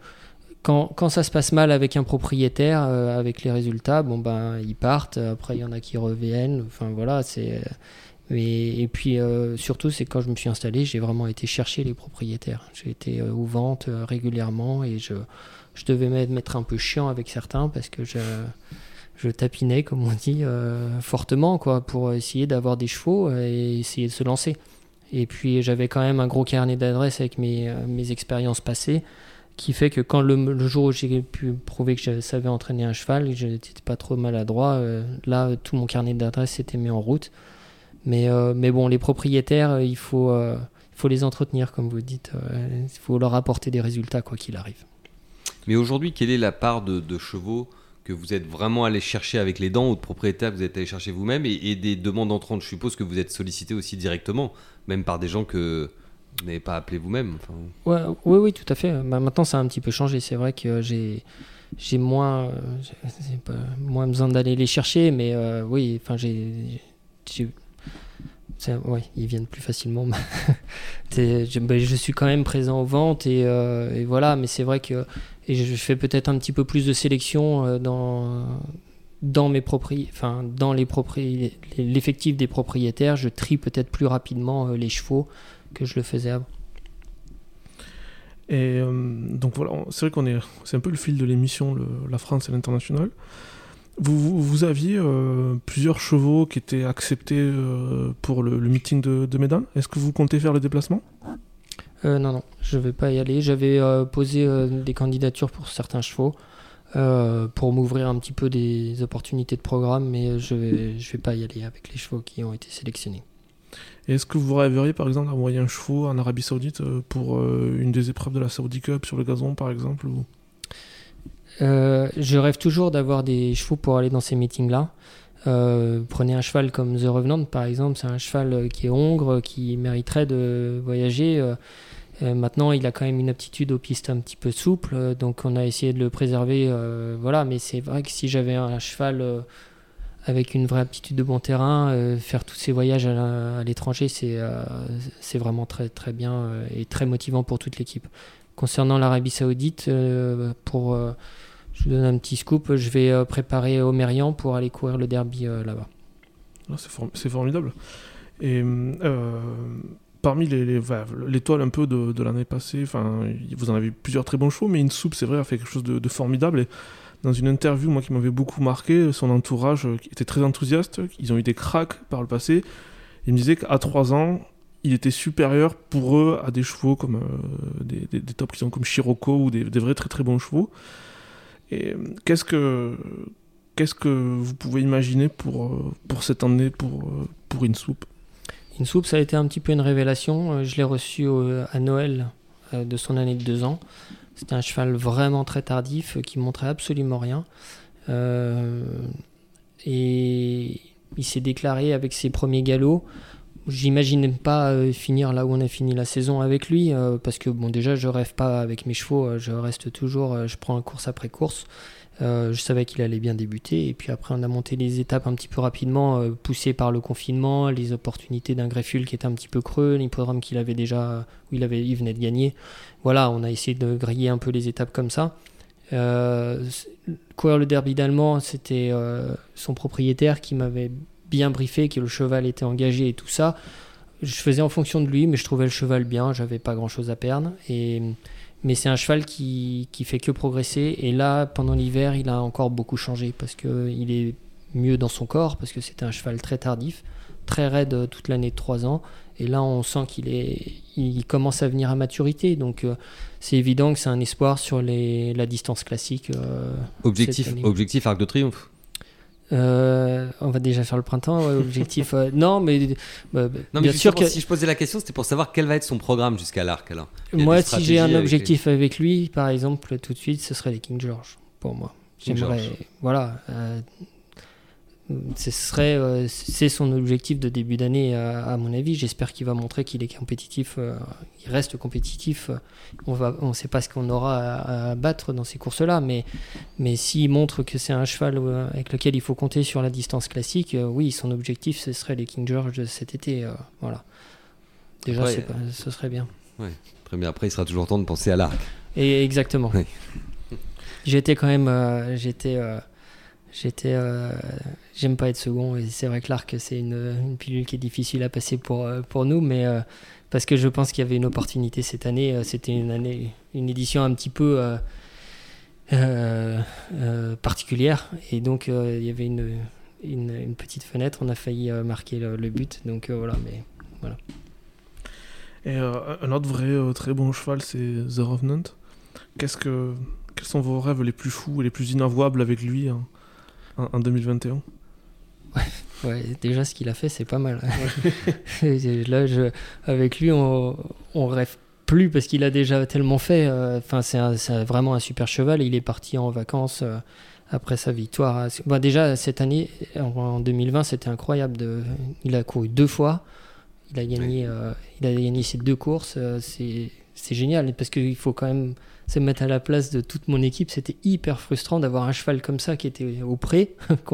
quand, quand, ça se passe mal avec un propriétaire, euh, avec les résultats, bon ben ils partent. Après, il y en a qui reviennent. Enfin voilà, c'est. Et, et, puis surtout, c'est quand je me suis installé, j'ai vraiment été chercher les propriétaires. J'ai été aux ventes régulièrement et je, je devais m'être un peu chiant avec certains parce que je je tapinais, comme on dit, euh, fortement, quoi, pour essayer d'avoir des chevaux et essayer de se lancer. Et puis j'avais quand même un gros carnet d'adresses avec mes, euh, mes expériences passées, qui fait que quand le, jour où j'ai pu prouver que je savais entraîner un cheval, je n'étais pas trop maladroit, euh, là tout mon carnet d'adresses s'était mis en route. Mais, mais bon, les propriétaires, il faut, il faut les entretenir, comme vous dites. il faut leur apporter des résultats, quoi qu'il arrive. Mais aujourd'hui, quelle est la part de chevaux que vous êtes vraiment allé chercher avec les dents ou de propriétaires que vous êtes allé chercher vous-même et, des demandes entrantes. Je suppose que vous êtes sollicité aussi directement, même par des gens que vous n'avez pas appelé vous-même. Ouais, oui, oui, tout à fait. Bah, maintenant, ça a un petit peu changé. C'est vrai que j'ai j'ai moins, moins besoin d'aller les chercher, mais euh, oui, enfin, j'ai. Ouais, ils viennent plus facilement. je, bah, je, suis quand même présent aux ventes et, euh, et voilà, mais c'est vrai que et je fais peut-être un petit peu plus de sélection euh, dans dans mes enfin dans les l'effectif des propriétaires, je trie peut-être plus rapidement euh, les chevaux que je le faisais avant. Et euh, donc voilà, c'est vrai qu'on est, c'est un peu le fil de l'émission, la France et l'international. Vous, aviez plusieurs chevaux qui étaient acceptés pour le, meeting de, de Mesdames. Est-ce que vous comptez faire le déplacement? Non, non, je vais pas y aller. J'avais euh, posé euh, des candidatures pour certains chevaux pour m'ouvrir un petit peu des opportunités de programme, mais je vais, je vais pas y aller avec les chevaux qui ont été sélectionnés. Est-ce que vous rêveriez par exemple d'envoyer un chevaux en Arabie Saoudite pour une des épreuves de la Saudi Cup sur le gazon par exemple ou... Je rêve toujours d'avoir des chevaux pour aller dans ces meetings-là. Euh, prenez un cheval comme The Revenant, par exemple, c'est un cheval euh, qui est hongre, qui mériterait de voyager. Euh, maintenant, il a quand même une aptitude aux pistes un petit peu souples, donc on a essayé de le préserver. voilà, mais c'est vrai que si j'avais un cheval avec une vraie aptitude de bon terrain, faire tous ces voyages à l'étranger, c'est c'est vraiment très très bien et très motivant pour toute l'équipe. Concernant l'Arabie Saoudite, pour je vous donne un petit scoop. Je vais euh, préparer Omerian pour aller courir le derby euh, là-bas. Ah, c'est, formidable. Et euh, parmi les, l'étoile un peu de, l'année passée, vous en avez plusieurs très bons chevaux, mais une soupe, c'est vrai, a fait quelque chose de, formidable. Dans une interview, moi, qui m'avait beaucoup marqué, son entourage était très enthousiaste. Ils ont eu des cracks par le passé. Il me disait qu'à 3 ans, il était supérieur pour eux à des chevaux comme des, des, tops qui sont comme Chirocco ou des, vrais très très bons chevaux. Et euh, qu'est-ce que qu'est-ce que vous pouvez imaginer pour, euh, pour cette année pour, euh, pour une soupe? Insoup, ça a été un petit peu une révélation. Je l'ai reçu à Noël de son année de deux ans. C'était un cheval vraiment très tardif qui montrait absolument rien. et il s'est déclaré avec ses premiers galops. J'imagine pas euh, finir là où on a fini la saison avec lui, euh, parce que bon déjà je rêve pas avec mes chevaux, euh, je reste toujours, je prends course après course. je savais qu'il allait bien débuter, et puis après on a monté les étapes un petit peu rapidement, poussé par le confinement, les opportunités d'un greffule qui était un petit peu creux, l'hippodrome qu'il avait déjà, où il, avait, il venait de gagner. Voilà, on a essayé de griller un peu les étapes comme ça. courir le derby d'Allemand, c'était son propriétaire qui m'avait bien briefé, que le cheval était engagé et tout ça. Je faisais en fonction de lui, mais je trouvais le cheval bien, j'avais pas grand chose à perdre. Et, mais c'est un cheval qui, qui fait que progresser. Et là, pendant l'hiver, il a encore beaucoup changé parce qu'il est mieux dans son corps, parce que c'était un cheval très tardif, très raide toute l'année de 3 ans. Et là, on sent qu'il est, il commence à venir à maturité. Donc, euh, c'est évident que c'est un espoir sur les, la distance classique. Euh, objectif, objectif Arc de Triomphe euh, on va déjà faire le printemps, objectif. Euh, non, mais, bah, bah, bien sûr que si je posais la question, c'était pour savoir quel va être son programme jusqu'à l'arc. Alors, moi, si j'ai un objectif avec lui, par exemple, tout de suite, ce serait les King George pour moi. J'aimerais, voilà, euh, ce serait, euh, c'est son objectif de début d'année, à, mon avis. J'espère qu'il va montrer qu'il est compétitif, euh, il reste compétitif. On on sait pas ce qu'on aura à, battre dans ces courses-là, mais, mais s'il montre que c'est un cheval euh, avec lequel il faut compter sur la distance classique, oui, son objectif, ce serait les King George cet été. voilà. Déjà, ce serait bien. Ouais, très bien. Après, il sera toujours temps de penser à l'arc. Et exactement. J'étais quand même, j'étais J'étais, euh, j'aime pas être second et c'est vrai que l'arc c'est une, pilule qui est difficile à passer pour euh, pour nous, mais euh, parce que je pense qu'il y avait une opportunité cette année. C'était une année, une édition un petit peu particulière et donc il y avait une, une, petite fenêtre. On a failli marquer le, but, donc voilà, mais voilà. Et un autre vrai très bon cheval, c'est The Revenant. Qu'est-ce que quels sont vos rêves les plus fous et les plus inavouables avec lui hein? En, 2021 ouais, déjà ce qu'il a fait, c'est pas mal. Là, je, avec lui, on, on rêve plus parce qu'il a déjà tellement fait. Euh, enfin, c'est vraiment un super cheval. Il est parti en vacances euh, après sa victoire. Bah, déjà cette année, en, 2020, c'était incroyable. De, il a couru deux fois. Il a gagné, euh, il a gagné ses deux courses. c'est génial parce qu'il faut quand même se mettre à la place de toute mon équipe. C'était hyper frustrant d'avoir un cheval comme ça qui était au pré.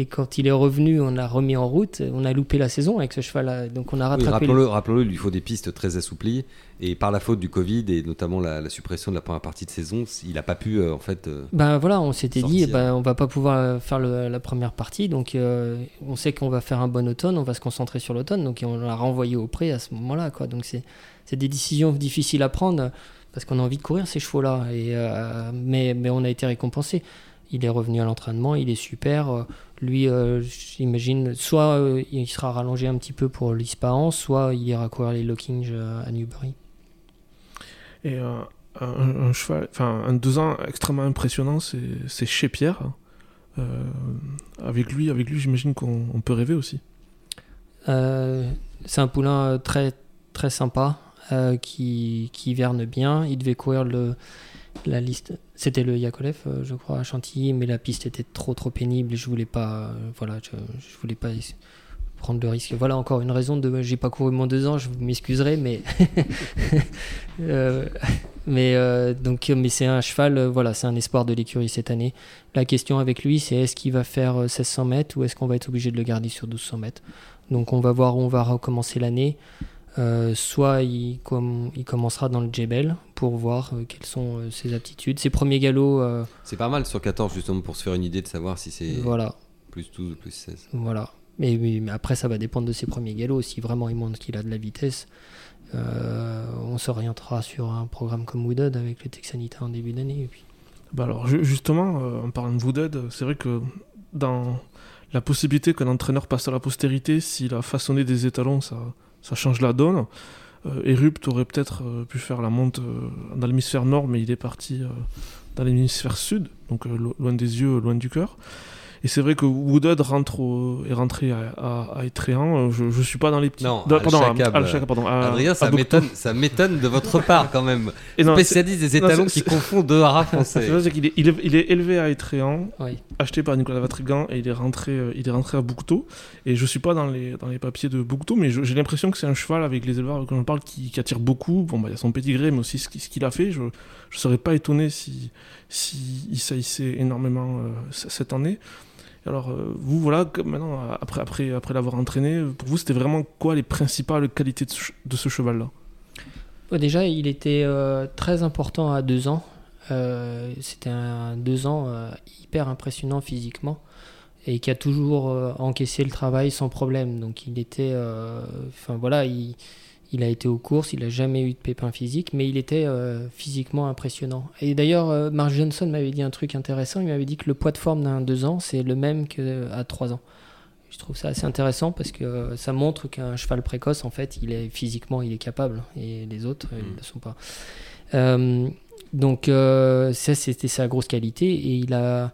Et quand il est revenu, on l'a remis en route. On a loupé la saison avec ce cheval-là. Donc on a rattrapé. rappelons-le, rappelons il lui faut des pistes très assouplies. Et par la faute du Covid et notamment la, suppression de la première partie de saison, il n'a pas pu euh, en fait. Euh, ben voilà, on s'était dit, ben, on va pas pouvoir faire la première partie. Donc euh, on sait qu'on va faire un bon automne, on va se concentrer sur l'automne. Donc on l'a renvoyé au pré à ce moment-là. Quoi. Donc c'est des décisions difficiles à prendre parce qu'on a envie de courir ces chevaux-là. Et, euh, mais, mais on a été récompensé. Il est revenu à l'entraînement, il est super. Euh, lui, euh, j'imagine, soit il sera rallongé un petit peu pour l'Ispahan, soit il ira courir les Lockings à Newbury. Et un, cheval, enfin un deux ans extrêmement impressionnant, c'est chez Pierre. avec lui, avec lui, j'imagine qu'on peut rêver aussi. c'est un poulain très très sympa. Euh, qui, qui hiverne bien. Il devait courir la liste. C'était le Yakolev, euh, je crois, à Chantilly, mais la piste était trop trop pénible et je voulais pas. Euh, voilà, je, voulais pas prendre le risque. Voilà encore une raison de. J'ai pas couru mon deux ans, je m'excuserai, mais. mais donc, mais c'est un cheval. voilà, c'est un espoir de l'écurie cette année. La question avec lui, c'est est-ce qu'il va faire 1600 mètres ou est-ce qu'on va être obligé de le garder sur 1200 mètres? Donc, on va voir où on va recommencer l'année. Euh, soit il, il, commencera dans le Jebel pour voir euh, quelles sont euh, ses aptitudes. Ses premiers galops. c'est pas mal sur 14, justement, pour se faire une idée de savoir si c'est voilà. plus 12 ou plus 16. Voilà. Mais, mais, après, ça va dépendre de ses premiers galops. Si vraiment il montre qu'il a de la vitesse, on s'orientera sur un programme comme Wooded avec le Texanita en début d'année. Puis... Bah alors, justement, en parlant de Wooded, c'est vrai que dans la possibilité qu'un entraîneur passe à la postérité, s'il a façonné des étalons, ça ça change la donne. Euh, Erupt aurait peut-être euh, pu faire la monte euh, dans l'hémisphère nord, mais il est parti dans l'hémisphère sud, donc loin des yeux, loin du cœur. Et c'est vrai que Woodard rentre au- est rentré à, à, à Étréan. Je, je suis pas dans les petits. Non, Al pardon, à- Shakab, Al Shakab, pardon, à- Adrien, à ça m'étonne, ça m'étonne de votre part quand même. Et non, c'est- Spécialiste des non, étalons c'est- qui confondent deux haras c'est français. vrai, c'est qu'il est, il est, il est élevé à Étréan, Oui. acheté par Nicolas Vatrigan, et il est rentré, euh, il est rentré à Bouctou. Et je suis pas dans les, dans les papiers de Bouctou, mais je- j'ai l'impression que c'est un cheval avec les éleveurs quand on parle qui, qui attire beaucoup. Bon, bah, il y a son pédigré, mais aussi ce qu'il ce qu'il a fait. Je, je serais pas étonné si, si il saillissait énormément euh, cette année. Alors, euh, vous, voilà, maintenant, après, après, après l'avoir entraîné, pour vous, c'était vraiment quoi les principales qualités de ce, cheval-là? Déjà, il était euh, très important à deux ans. Euh, C'était un deux ans hyper impressionnant physiquement et qui a toujours encaissé le travail sans problème. Donc il était, enfin voilà, il, il a été aux courses, il a jamais eu de pépin physique, mais il était euh, physiquement impressionnant. Et d'ailleurs, euh, Mark Johnson m'avait dit un truc intéressant. Il m'avait dit que le poids de forme d'un deux ans, c'est le même qu'à trois ans. Je trouve ça assez intéressant parce que euh, ça montre qu'un cheval précoce, en fait, il est physiquement, il est capable et les autres, euh, ils Mm. ne le sont pas. Euh, donc euh, ça, c'était sa grosse qualité et il a,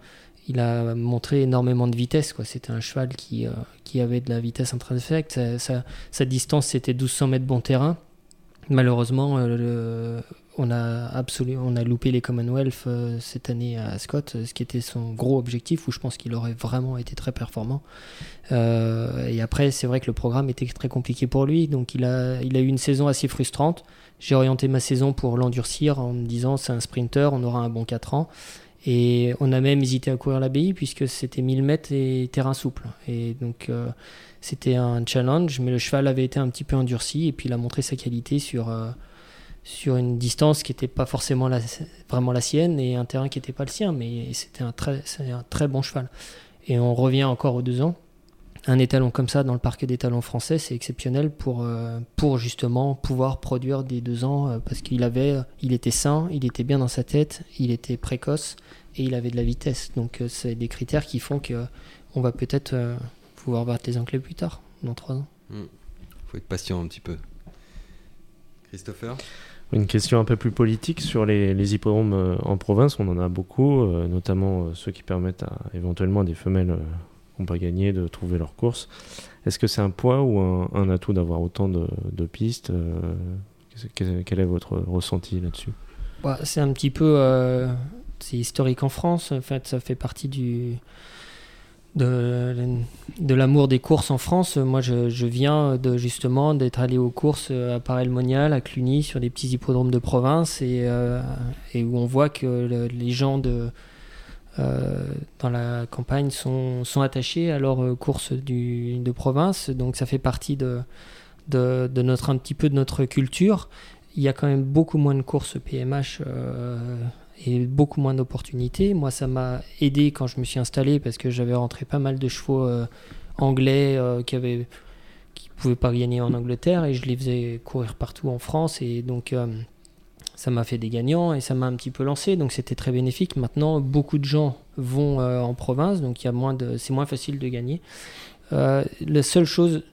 il a montré énormément de vitesse. C'était un cheval qui, euh, qui avait de la vitesse intrinsèque. Sa, sa- distance, c'était 1200 mètres bon terrain. Malheureusement, euh, on, a on a loupé les Commonwealth euh, cette année à Scott, ce qui était son gros objectif, où je pense qu'il aurait vraiment été très performant. Et après, c'est vrai que le programme était très compliqué pour lui, donc il a, il a eu une saison assez frustrante. J'ai orienté ma saison pour l'endurcir en me disant c'est un sprinter, on aura un bon 4 ans. Et on a même hésité à courir l'abbaye puisque c'était 1000 mètres et terrain souple. Et donc euh, c'était un challenge, mais le cheval avait été un petit peu endurci et puis il a montré sa qualité sur, euh, sur une distance qui n'était pas forcément vraiment la sienne et un terrain qui n'était pas le sien, mais c'était un très, un très bon cheval. Et on revient encore aux deux ans. Un étalon comme ça dans le parc d'étalons français, c'est exceptionnel pour, euh, pour justement pouvoir produire des deux ans euh, parce qu'il avait, il était sain, il était bien dans sa tête, il était précoce et il avait de la vitesse. Donc euh, c'est des critères qui font que on va peut-être euh, pouvoir battre les Anglais plus tard, dans trois ans. faut être patient un petit peu. Christopher? Une question un peu plus politique sur les, les hippodromes en province. On en a beaucoup, notamment ceux qui permettent à, éventuellement à des femelles n'ont pas gagné de trouver leur course. Est-ce que c'est un poids ou un, atout d'avoir autant de, pistes euh, Quel est votre ressenti là-dessus? Ouais, c'est un petit peu. euh, c'est historique en France. En fait, ça fait partie du. De, l'amour des courses en France. Moi, je, viens justement d'être allé aux courses à Paray-le-Monial, à Cluny, sur des petits hippodromes de province, et, euh, où on voit que le- les gens de, dans la campagne sont, attachés à leurs euh, courses de province. Donc, ça fait partie de, notre un petit peu de notre culture il y a quand même beaucoup moins de courses PMH euh, et beaucoup moins d'opportunités. Moi, ça m'a aidé quand je me suis installé parce que j'avais rentré pas mal de chevaux euh, anglais euh, qui avaient qui pouvaient pas gagner en Angleterre et je les faisais courir partout en France et donc euh, ça m'a fait des gagnants et ça m'a un petit peu lancé donc c'était très bénéfique. Maintenant, beaucoup de gens vont euh, en province donc il y a moins de c'est moins facile de gagner. Euh, la seule chose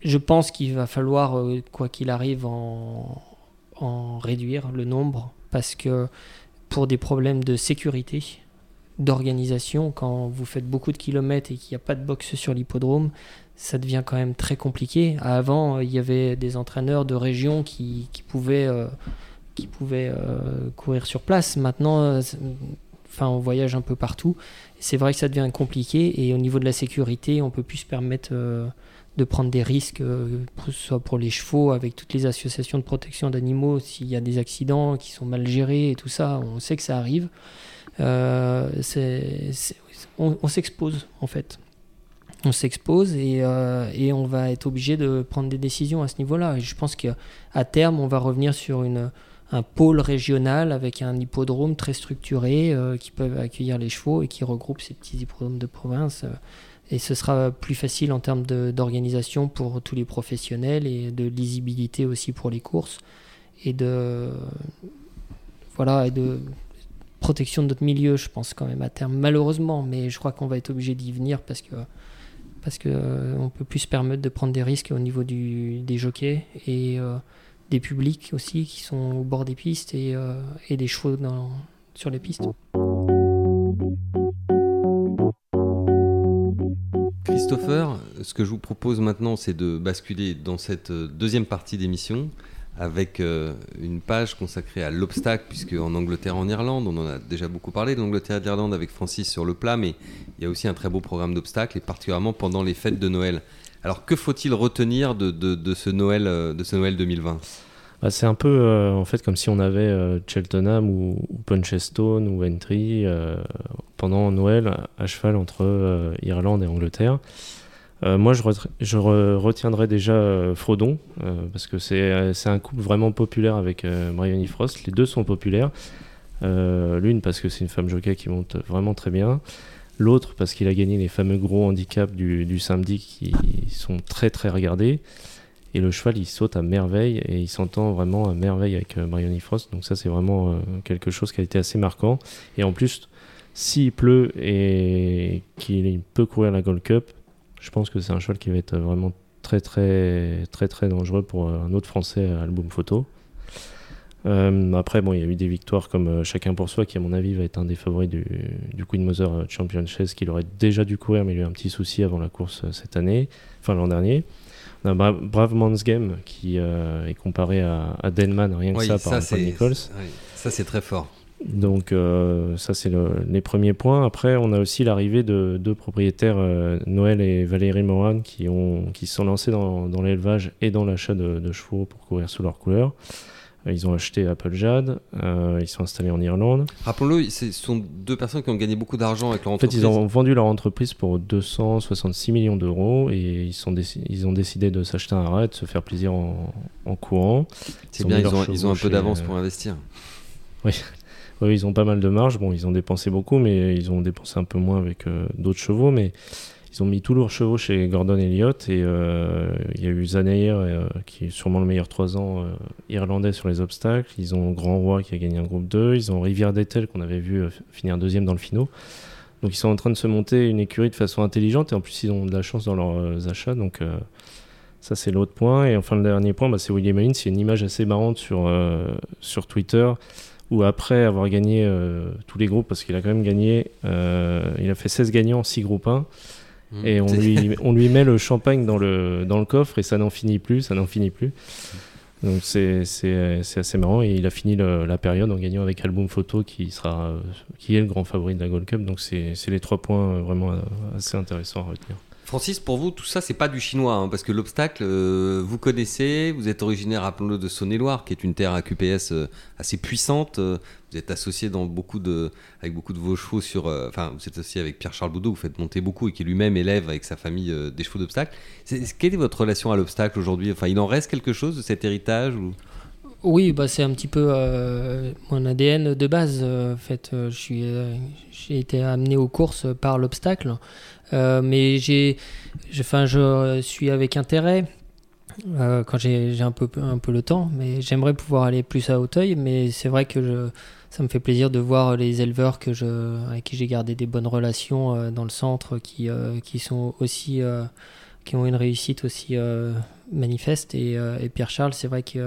je, pense qu'il va falloir, euh, quoi qu'il arrive, en, en réduire le nombre parce que pour des problèmes de sécurité, d'organisation, quand vous faites beaucoup de kilomètres et qu'il n'y a pas de boxe sur l'hippodrome, ça devient quand même très compliqué. Avant, il y avait des entraîneurs de région qui, pouvaient, qui pouvaient euh, courir sur place. Maintenant, euh, enfin, on voyage un peu partout. C'est vrai que ça devient compliqué et au niveau de la sécurité, on peut plus se permettre euh, de prendre des risques, euh, soit pour les chevaux, avec toutes les associations de protection d'animaux, s'il y a des accidents qui sont mal gérés et tout ça, on sait que ça arrive. C'est- on s'expose en fait. On s'expose et, et on va être obligé de prendre des décisions à ce niveau-là. Je pense qu'à terme, on va revenir sur une, un pôle régional avec un hippodrome très structuré euh, qui peut accueillir les chevaux et qui regroupe ces petits hippodromes de province. euh, et ce sera plus facile en termes d'organisation pour tous les professionnels et de lisibilité aussi pour les courses et de voilà et de protection de notre milieu, je pense quand même à terme malheureusement, mais je crois qu'on va être obligé d'y venir parce que parce que euh, on peut plus se permettre de prendre des risques au niveau du, des jockeys et des publics aussi qui sont au bord des pistes et, euh, et des chevaux sur les pistes. Christopher, ce que je vous propose maintenant, c'est de basculer dans cette deuxième partie d'émission avec euh, une page consacrée à l'obstacle, puisque en Angleterre, en Irlande, on en a déjà beaucoup parlé de l'Angleterre et de l'Irlande avec Francis sur le plat, mais il y a aussi un très beau programme d'obstacles, et particulièrement pendant les fêtes de Noël. Alors que faut-il retenir de, de, ce Noël, euh, de ce Noël 2020 bah, C'est un peu euh, en fait comme si on avait Cheltenham ou, ou, Punchestone ou Entry pendant Noël à cheval entre Irlande et Angleterre. Euh, moi, je, je retiendrai déjà euh, Frodon, euh, parce que c'est un couple vraiment populaire avec Marianne Frost. Les deux sont populaires. L'une parce que c'est une femme jockey qui monte vraiment très bien. L'autre parce qu'il a gagné les fameux gros handicaps du, samedi qui sont très très regardés. Et le cheval, il saute à merveille et il s'entend vraiment à merveille avec Marianne Frost. Donc ça, c'est vraiment quelque chose qui a été assez marquant. Et en plus, s'il pleut et qu'il peut courir la Gold Cup, je pense que c'est un cheval qui va être vraiment très très très très dangereux pour un autre français album photo. Euh, après, bon, il y a eu des victoires comme euh, Chacun pour soi, qui à mon avis va être un des favoris du, du Queen Mother Champion Chess, qu'il aurait déjà dû courir, mais il a eu un petit souci avant la course euh, cette année, enfin l'an dernier. On a Brave Man's Game qui est comparé à, à, Denman, rien que ça, par Paul Nichols. ça, c'est très fort. Donc euh, ça c'est les premiers points. Après on a aussi l'arrivée de deux propriétaires, euh, Noël et Valérie Moran, qui, ont, qui se sont lancés dans, l'élevage et dans l'achat de, chevaux pour courir sous leur couleur. Euh, ils ont acheté Applejad, ils sont installés en Irlande. Rappelons-le, ce sont deux personnes qui ont gagné beaucoup d'argent avec leur entreprise. En fait, ils ont vendu leur entreprise pour 266 millions d'euros et ils, sont ils ont décidé de s'acheter un rat, de se faire plaisir en, courant. C'est bien, ils ont, ils ont, un peu d'avance pour investir. Oui, oui, ils ont pas mal de marge. Bon, ils ont dépensé beaucoup, mais ils ont dépensé un peu moins avec euh, d'autres chevaux. Mais ils ont mis tous leurs chevaux chez Gordon Elliott. Et euh, il y a eu Zanair, euh, qui est sûrement le meilleur 3 ans irlandais sur les obstacles. Ils ont Grand Roi, qui a gagné un groupe 2. Ils ont Rivière d'Etel, qu'on avait vu finir deuxième dans le finaux. Donc ils sont en train de se monter une écurie de façon intelligente. Et en plus, ils ont de la chance dans leurs achats. Donc. Ça, c'est l'autre point. Et enfin, le dernier point, bah, c'est William Higgins. C'est une image assez marrante sur, sur Twitter ou après avoir gagné euh, tous les groupes, parce qu'il a quand même gagné, euh, il a fait 16 gagnants, 6 groupes 1, mmh. et on lui, on lui met le champagne dans le, dans le coffre, et ça n'en finit plus, ça n'en finit plus. Donc c'est assez marrant, et il a fini la période en gagnant avec Album Photo, qui, sera, qui est le grand favori de la Gold Cup, donc c'est les trois points vraiment assez intéressants à retenir. Francis, pour vous, tout ça, c'est pas du chinois, hein, parce que l'obstacle, euh, vous connaissez, vous êtes originaire, rappelons-le, de Saône-et-Loire, qui est une terre à QPS euh, assez puissante. Euh, vous êtes associé dans beaucoup de, avec beaucoup de vos chevaux sur. Enfin, vous êtes associé avec Pierre-Charles Boudot, vous faites monter beaucoup et qui lui-même élève avec sa famille des chevaux d'obstacle. Quelle est votre relation à l'obstacle aujourd'hui? Enfin, il en reste quelque chose de cet héritage ou... Oui, bah c'est un petit peu mon ADN de base. en fait, j'ai été amené aux courses par l'obstacle. Euh, mais j'ai, enfin, je suis avec intérêt. Euh, quand j'ai un peu, un peu le temps, mais j'aimerais pouvoir aller plus à Hauteuil, mais c'est vrai que je, ça me fait plaisir de voir les éleveurs que je, avec qui j'ai gardé des bonnes relations euh, dans le centre, qui, qui sont aussi, qui ont une réussite aussi manifeste. Et, et Pierre Charles, c'est vrai qu'il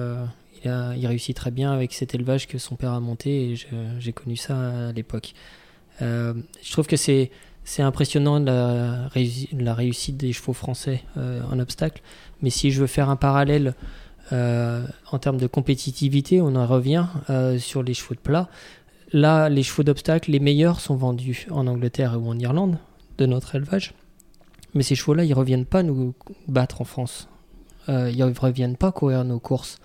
il réussit très bien avec cet élevage que son père a monté, et j'ai connu ça à l'époque. je trouve que c'est c'est impressionnant la, réussite des chevaux français euh, en obstacle. Mais si je veux faire un parallèle euh, en termes de compétitivité, on en revient euh, sur les chevaux de plat. Là, les chevaux d'obstacle, les meilleurs sont vendus en Angleterre ou en Irlande de notre élevage. Mais ces chevaux-là, ils reviennent pas nous battre en France. ils ne reviennent pas courir nos courses.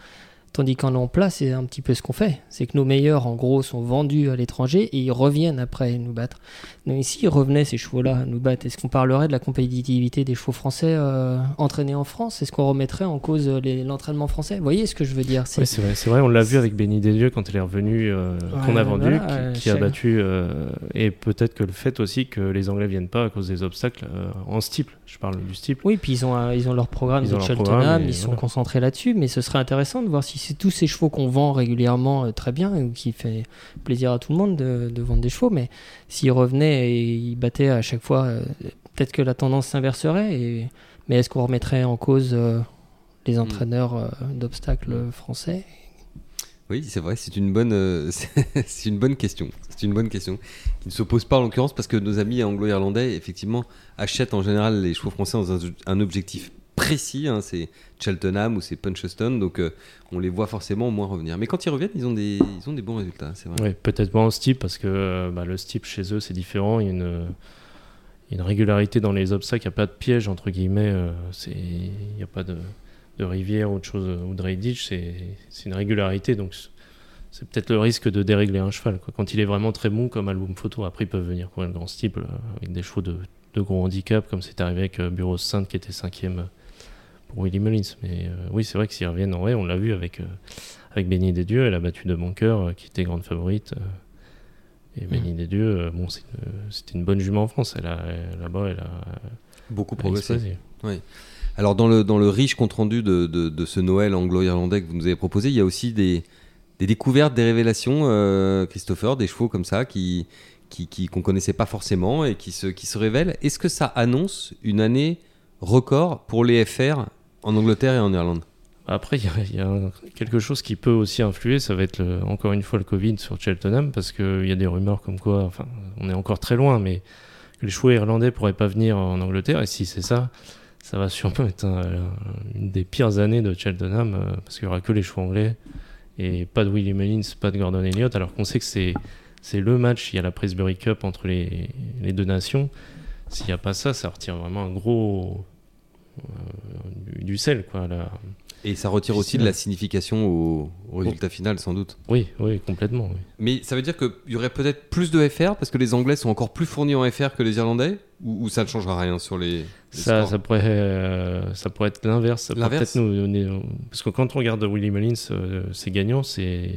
Tandis qu'en place, c'est un petit peu ce qu'on fait. C'est que nos meilleurs, en gros, sont vendus à l'étranger et ils reviennent après nous battre. Donc ici, ils revenaient ces chevaux-là nous battre. Est-ce qu'on parlerait de la compétitivité des chevaux français euh, entraînés en France? Est-ce qu'on remettrait en cause euh, l'entraînement français? Vous voyez ce que je veux dire? C'est vrai. C'est vrai. On l'a vu avec Béni Desdieux quand elle est revenue, euh, qu'on a vendu, qui, a battu. et peut-être que le fait aussi que les Anglais viennent pas à cause des obstacles en steeple. Je parle du steeple. Oui, puis ils ont, ils ont leur programme ils de Cheltenham, ils sont concentrés là-dessus. Mais ce serait intéressant de voir si c'est tous ces chevaux qu'on vend régulièrement très bien, ou qui fait plaisir à tout le monde de, de vendre des chevaux. Mais s'ils revenaient et ils battaient à chaque fois, euh, peut-être que la tendance s'inverserait. Et... Mais est-ce qu'on remettrait en cause euh, les hmm. entraîneurs euh, d'obstacles français Oui, c'est vrai, c'est une bonne, euh, une bonne question. C'est une bonne question qui ne se pose pas en l'occurrence parce que nos amis anglo-irlandais, effectivement, achètent en général les chevaux français dans un, objectif précis. hein, c'est Cheltenham ou c'est Puncheston, donc euh, on les voit forcément au moins revenir. Mais quand ils reviennent, ils ont des, ils ont des bons résultats, c'est vrai. Ouais, peut-être moins en steep parce que euh, bah, le steep chez eux c'est différent. Il y a une, une régularité dans les obstacles, il n'y a pas de piège entre guillemets. il n'y a pas de, de rivière ou de chose ou de drainage. C'est c'est une régularité donc c'est- peut-être le risque de dérégler un cheval. Quoi. Quand il est vraiment très bon comme album photo, après ils peuvent venir courir le grand steep euh, avec des chevaux de, de gros handicap comme c'est arrivé avec euh, Bureau Sainte qui était cinquième euh, pour Willy Mullins. Mais euh, oui, c'est vrai que s'ils reviennent en vrai, on l'a vu avec, euh, avec Béni des Dieux, elle a battu de bon cœur, euh, qui était grande favorite. et Béni des Dieux, bon, c'était une bonne jument en France. Elle a, là-bas, elle a, Beaucoup progressé. explosé. Alors dans le, dans le riche compte rendu de, de, ce Noël anglo-irlandais que vous nous avez proposé, il y a aussi des, des découvertes, des révélations, euh, Christopher, des chevaux comme ça qui qui qui- qu'on connaissait pas forcément et qui se, qui se révèlent. Est-ce que ça annonce une année record pour les FR en Angleterre et en Irlande? Après, il y a, quelque chose qui peut aussi influer, ça va être encore une fois le Covid sur Cheltenham, parce qu'il y a des rumeurs comme quoi, enfin, on est encore très loin, mais que les chevaux irlandais pourraient pas venir en Angleterre, et si c'est ça, ça va sûrement être un- une des pires années de Cheltenham, euh, parce qu'il y aura que les chevaux anglais, et pas de Willie Mullins, pas de Gordon Elliott, alors qu'on sait que c'est c'est le match, il y a la Presbury Cup entre les, les deux nations. S'il n'y a pas ça, ça retire vraiment un gros. euh, du, du sel, quoi. Et ça retire aussi de la signification au, au résultat final sans doute. Oui, oui, complètement. oui. Mais ça veut dire qu'il y aurait peut-être plus de FR parce que les Anglais sont encore plus fournis en FR que les Irlandais? Ou, ou ça ne changera rien sur les Ça, ça, pourrait, euh, ça pourrait être l'inverse. Ça pourrait L'inverse peut-être nous donner- Parce que quand on regarde Willie Mullins, euh, ses gagnants, c'est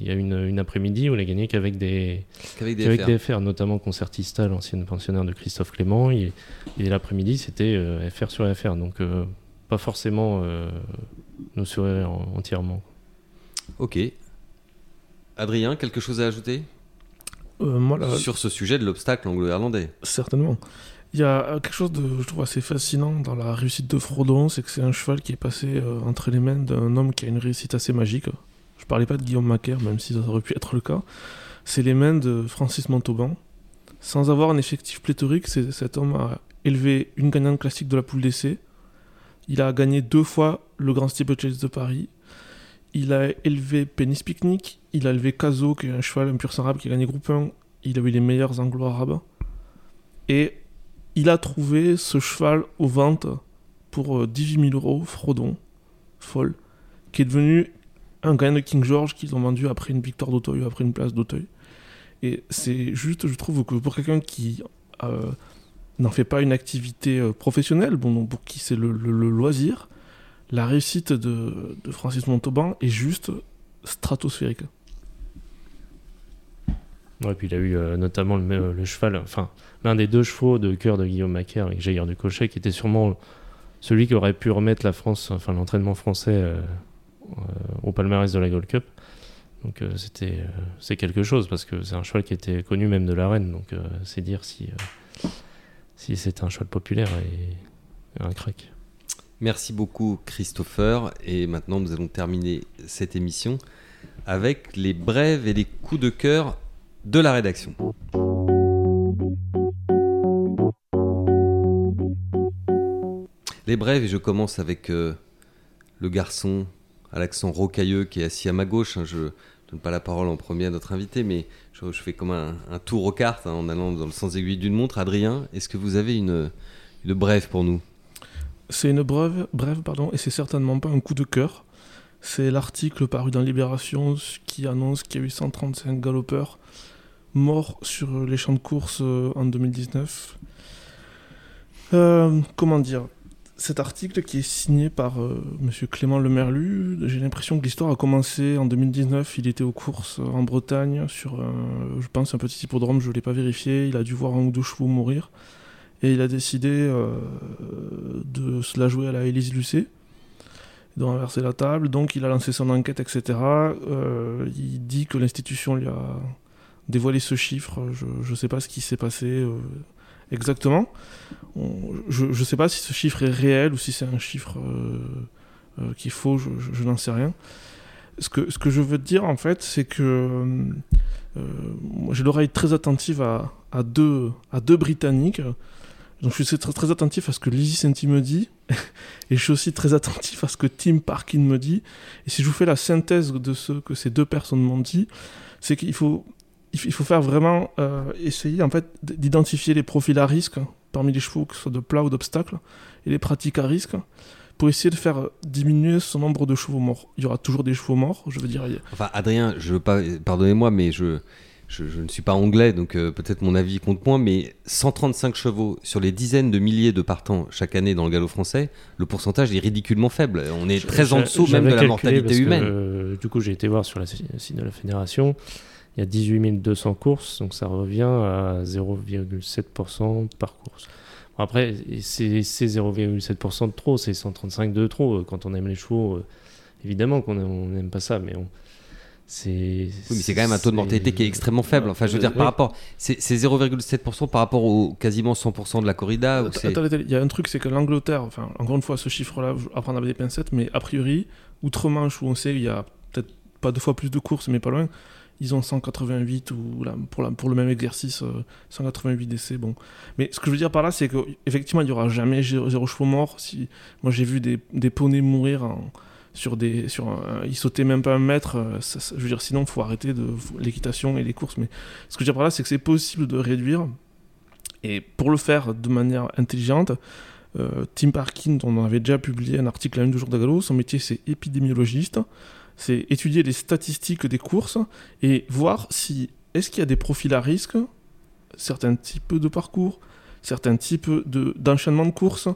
il y a une, une après-midi où il a gagné qu'avec des, Qu'avec des qu'avec FR. des FR, notamment Concertista, l'ancienne pensionnaire de Christophe Clément. Et, et l'après-midi, c'était euh, FR sur FR. Donc, euh, pas forcément euh, nous sourire en- entièrement. Ok. Adrien, quelque chose à ajouter? Euh, moi, là, sur ce sujet de l'obstacle anglo-irlandais certainement. Il y a euh, quelque chose de, je trouve, assez fascinant dans la réussite de Frodon, c'est que c'est un cheval qui est passé euh, entre les mains d'un homme qui a une réussite assez magique. Je parlais pas de Guillaume Macaire, même si ça aurait pu être le cas. C'est les mains de Francis Montauban. Sans avoir un effectif pléthorique, cet homme a élevé une gagnante classique de la poule d'essai. Il a gagné deux fois le Grand Steeplechase de Paris. Il a élevé Pénis Picnic. Il a élevé Caso, qui est un cheval, un pur qui a gagné groupe 1. Il a eu les meilleurs anglo-arabes. Et il a trouvé ce cheval aux ventes pour euh, 18 000 euros, Frodon, folle, qui est devenu un gagnant de King George qu'ils ont vendu après une victoire d'Auteuil, après une place d'Auteuil. Et c'est juste, je trouve que pour quelqu'un qui euh, n'en fait pas une activité euh, professionnelle, bon, pour qui c'est le, le- le loisir, la réussite de, de Francis Montauban est juste stratosphérique. Ouais, puis il a eu euh, notamment le, me- le cheval, enfin, l'un des deux chevaux de cœur de Guillaume Macaire avec Jair du Cochet, qui était sûrement celui qui aurait pu remettre la France, enfin l'entraînement français euh, euh, au palmarès de la Gold Cup. Donc euh, c'était, euh, c'est quelque chose parce que c'est un cheval qui était connu même de l'arène, donc euh, c'est dire si euh, si c'est un cheval populaire et un crack. Merci beaucoup Christopher et maintenant nous allons terminer cette émission avec les brèves et les coups de cœur de la rédaction. Les brèves et je commence avec euh, le garçon à l'accent rocailleux qui est assis à ma gauche. hein. Je donne pas la parole en premier à notre invité mais je, fais comme un, tour aux cartes hein, en allant dans le sens aiguille d'une montre. Adrien, est-ce que vous avez une, brève pour nous? C'est une brève, brève pardon, et c'est certainement pas un coup de cœur. C'est l'article paru dans Libération qui annonce qu'il y a eu 135 galopeurs morts sur les champs de course euh, en 2019. Euh, comment dire? Cet article qui est signé par euh, Monsieur Clément Lemerlu, j'ai l'impression que l'histoire a commencé en 2019. Il était aux courses en Bretagne sur, je pense, un petit hippodrome. Je ne l'ai pas vérifié. Il a dû voir un ou deux chevaux mourir. Et il a décidé de se la jouer à la Élise Lucet, de renverser la table. Donc il a lancé son enquête, etc. Il dit que l'institution lui a dévoilé ce chiffre. Je ne sais pas ce qui s'est passé euh, exactement. Je ne sais pas si ce chiffre est réel ou si c'est un chiffre euh, euh, qui est faux, je, n'en sais rien. ce que, je veux te dire, en fait, c'est que euh, j'ai l'oreille très attentive à, à, deux, à deux Britanniques. Donc, je suis très, très attentif à ce que Lizzie Senti me dit. et je suis aussi très attentif à ce que Tim Parkin me dit. Et si je vous fais la synthèse de ce que ces deux personnes m'ont dit, c'est qu'il faut, il faut faire vraiment euh, essayer en fait d'identifier les profils à risque parmi les chevaux, que ce soit de plat ou d'obstacle, et les pratiques à risque pour essayer de faire diminuer son nombre de chevaux morts. Il y aura toujours des chevaux morts, je veux dire. Enfin, Adrien, je veux pas, pardonnez-moi, mais je, je, ne suis pas anglais, donc euh, peut-être mon avis compte moins, mais 135 chevaux sur les dizaines de milliers de partants chaque année dans le galop français, le pourcentage est ridiculement faible. On est très en dessous même de la mortalité humaine. Euh, du coup, j'ai été voir sur la site de la fédération. Il y a 18 200 courses, donc ça revient à 0,7% par course. Après, c'est 0,7% de trop, c'est 135 de trop. Quand on aime les chevaux, euh, évidemment qu'on n'aime pas ça, mais on, c'est oui, mais c'est quand même un taux de mortalité qui est extrêmement faible. Enfin, je veux dire, par rapport, c'est 0,7% par rapport au quasiment 100% de la corrida. il y a un truc, c'est que l'Angleterre, enfin, encore une fois, ce chiffre-là, à prendre avec des pincettes, mais a priori, outre-Manche, où on sait qu'il y a peut-être pas deux fois plus de courses, mais pas loin, ils ont 188 ou pour, le même exercice, 188 euh, décès. Bon. Mais ce que je veux dire par là, c'est qu'effectivement, il n'y aura jamais zéro, chevaux mort. Si, moi, j'ai vu des, des poneys mourir sur des. Ils sautaient même pas un mètre. Euh, je veux dire, sinon, il faut arrêter l'équitation et les courses. Mais ce que je veux dire par là, c'est que c'est possible de réduire. Et pour le faire de manière intelligente, euh, Tim Parkin, on avait déjà publié un article à une de jour de galop, son métier c'est épidémiologiste c'est étudier les statistiques des courses et voir si est-ce qu'il y a des profils à risque, certains types de parcours, certains types d'enchaînement de, courses,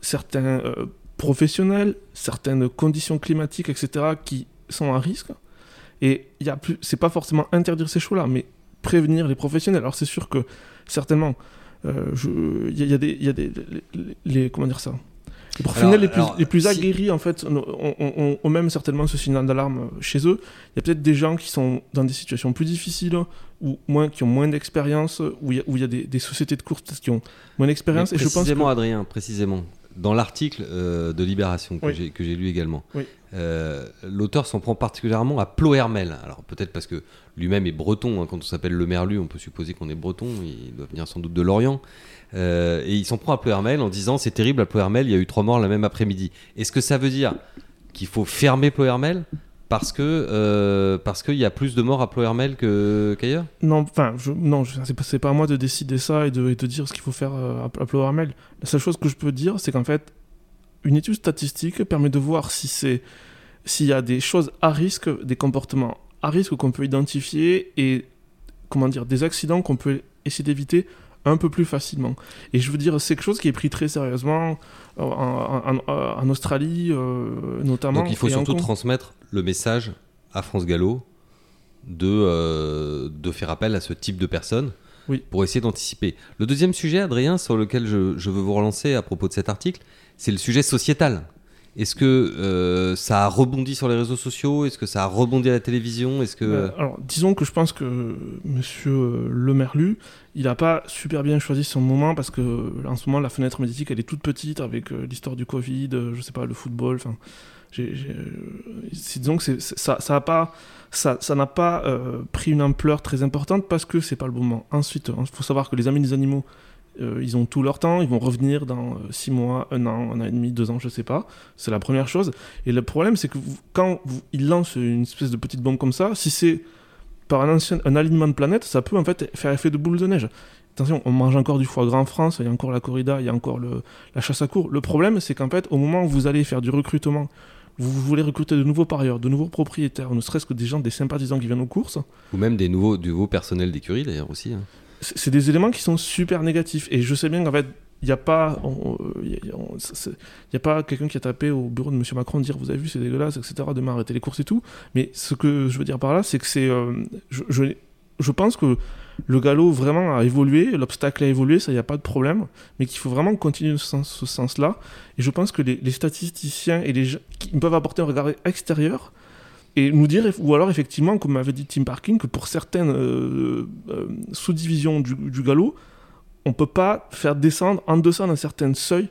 certains euh, professionnels, certaines conditions climatiques, etc., qui sont à risque. Et il y a plus, c'est pas forcément interdire ces choses-là, mais prévenir les professionnels. Alors c'est sûr que certainement, euh, il y, a des, y a des les, comment dire ça? Les professionnels les, plus, les plus aguerris, en fait, ont, même certainement ce signal d'alarme chez eux. Il y a peut-être des gens qui sont dans des situations plus difficiles, ou moins, qui ont moins d'expérience, où il y a, des, sociétés de course qui ont moins d'expérience. Et précisément, je pense Adrien, précisément. Dans l'article euh, de Libération que j'ai lu également, euh, l'auteur s'en prend particulièrement à Plohermel. Alors peut-être parce que lui-même est breton, hein. quand on s'appelle le Merlu, on peut supposer qu'on est breton, il doit venir sans doute de Lorient. Euh, et il s'en prend à Plohermel en disant c'est terrible à Plohermel, il y a eu trois morts la même après-midi. Est-ce que ça veut dire qu'il faut fermer Plohermel parce que euh, parce qu'il y a plus de morts à Plohermel qu'ailleurs? Non, enfin, non, c'est pas, à moi de décider ça et de, de dire ce qu'il faut faire euh, à, Plohermel. La seule chose que je peux dire, c'est qu'en fait, une étude statistique permet de voir si c'est s'il y a des choses à risque, des comportements à risque qu'on peut identifier et comment dire, des accidents qu'on peut essayer d'éviter un peu plus facilement. Et je veux dire, c'est quelque chose qui est pris très sérieusement en, Australie euh, notamment. Donc il faut surtout transmettre le message à France Gallo de, euh, de faire appel à ce type de personnes oui. pour essayer d'anticiper. Le deuxième sujet, Adrien, sur lequel je, je veux vous relancer à propos de cet article, c'est le sujet sociétal. Est-ce que euh, ça a rebondi sur les réseaux sociaux? Est-ce que ça a rebondi à la télévision? Est-ce que euh, alors disons que je pense que Monsieur euh, Le Merlu, il n'a pas super bien choisi son moment parce que en ce moment la fenêtre médiatique elle est toute petite avec l'histoire du Covid, je sais pas le football. Enfin, disons que ça, ça n'a pas pris une ampleur très importante parce que c'est pas le bon moment. Ensuite, il faut savoir que les amis des animaux euh, ils ont tout leur temps, ils vont revenir dans 6 euh, mois, 1 an, 1 an et demi, 2 ans, je sais pas. C'est la première chose. Et le problème, c'est que quand ils lancent une espèce de petite bombe comme ça, si c'est par un, ancien, un alignement de planète, ça peut en fait faire effet de boule de neige. Attention, on mange encore du foie gras en France, il y a encore la corrida, il y a encore le, la chasse à cour. Le problème, c'est qu'en fait, au moment où vous allez faire du recrutement, vous voulez recruter de nouveaux parieurs, de nouveaux propriétaires, ne serait-ce que des gens, des sympathisants qui viennent aux courses. Ou même des nouveaux, du nouveau personnel d'écurie d'ailleurs aussi. Hein c'est des éléments qui sont super négatifs. Et je sais bien qu'en fait, il n'y a pas, pas quelqu'un qui a tapé au bureau de M. Macron dire vous avez vu c'est dégueulasse etc. de arrêter les courses et tout. Mais ce que je veux dire par là, c'est que c'est, euh, je, je, pense que le galop vraiment a évolué, l'obstacle a évolué, ça il n'y a pas de problème, mais qu'il faut vraiment continuer dans ce sens-là. Et je pense que les, statisticiens et les gens qui peuvent apporter un regard extérieur et nous dire, ou alors effectivement, comme m'avait dit Tim Parkin, que pour certaines euh, euh, sous-divisions du, galop, on peut pas faire descendre en deçà d'un certain seuil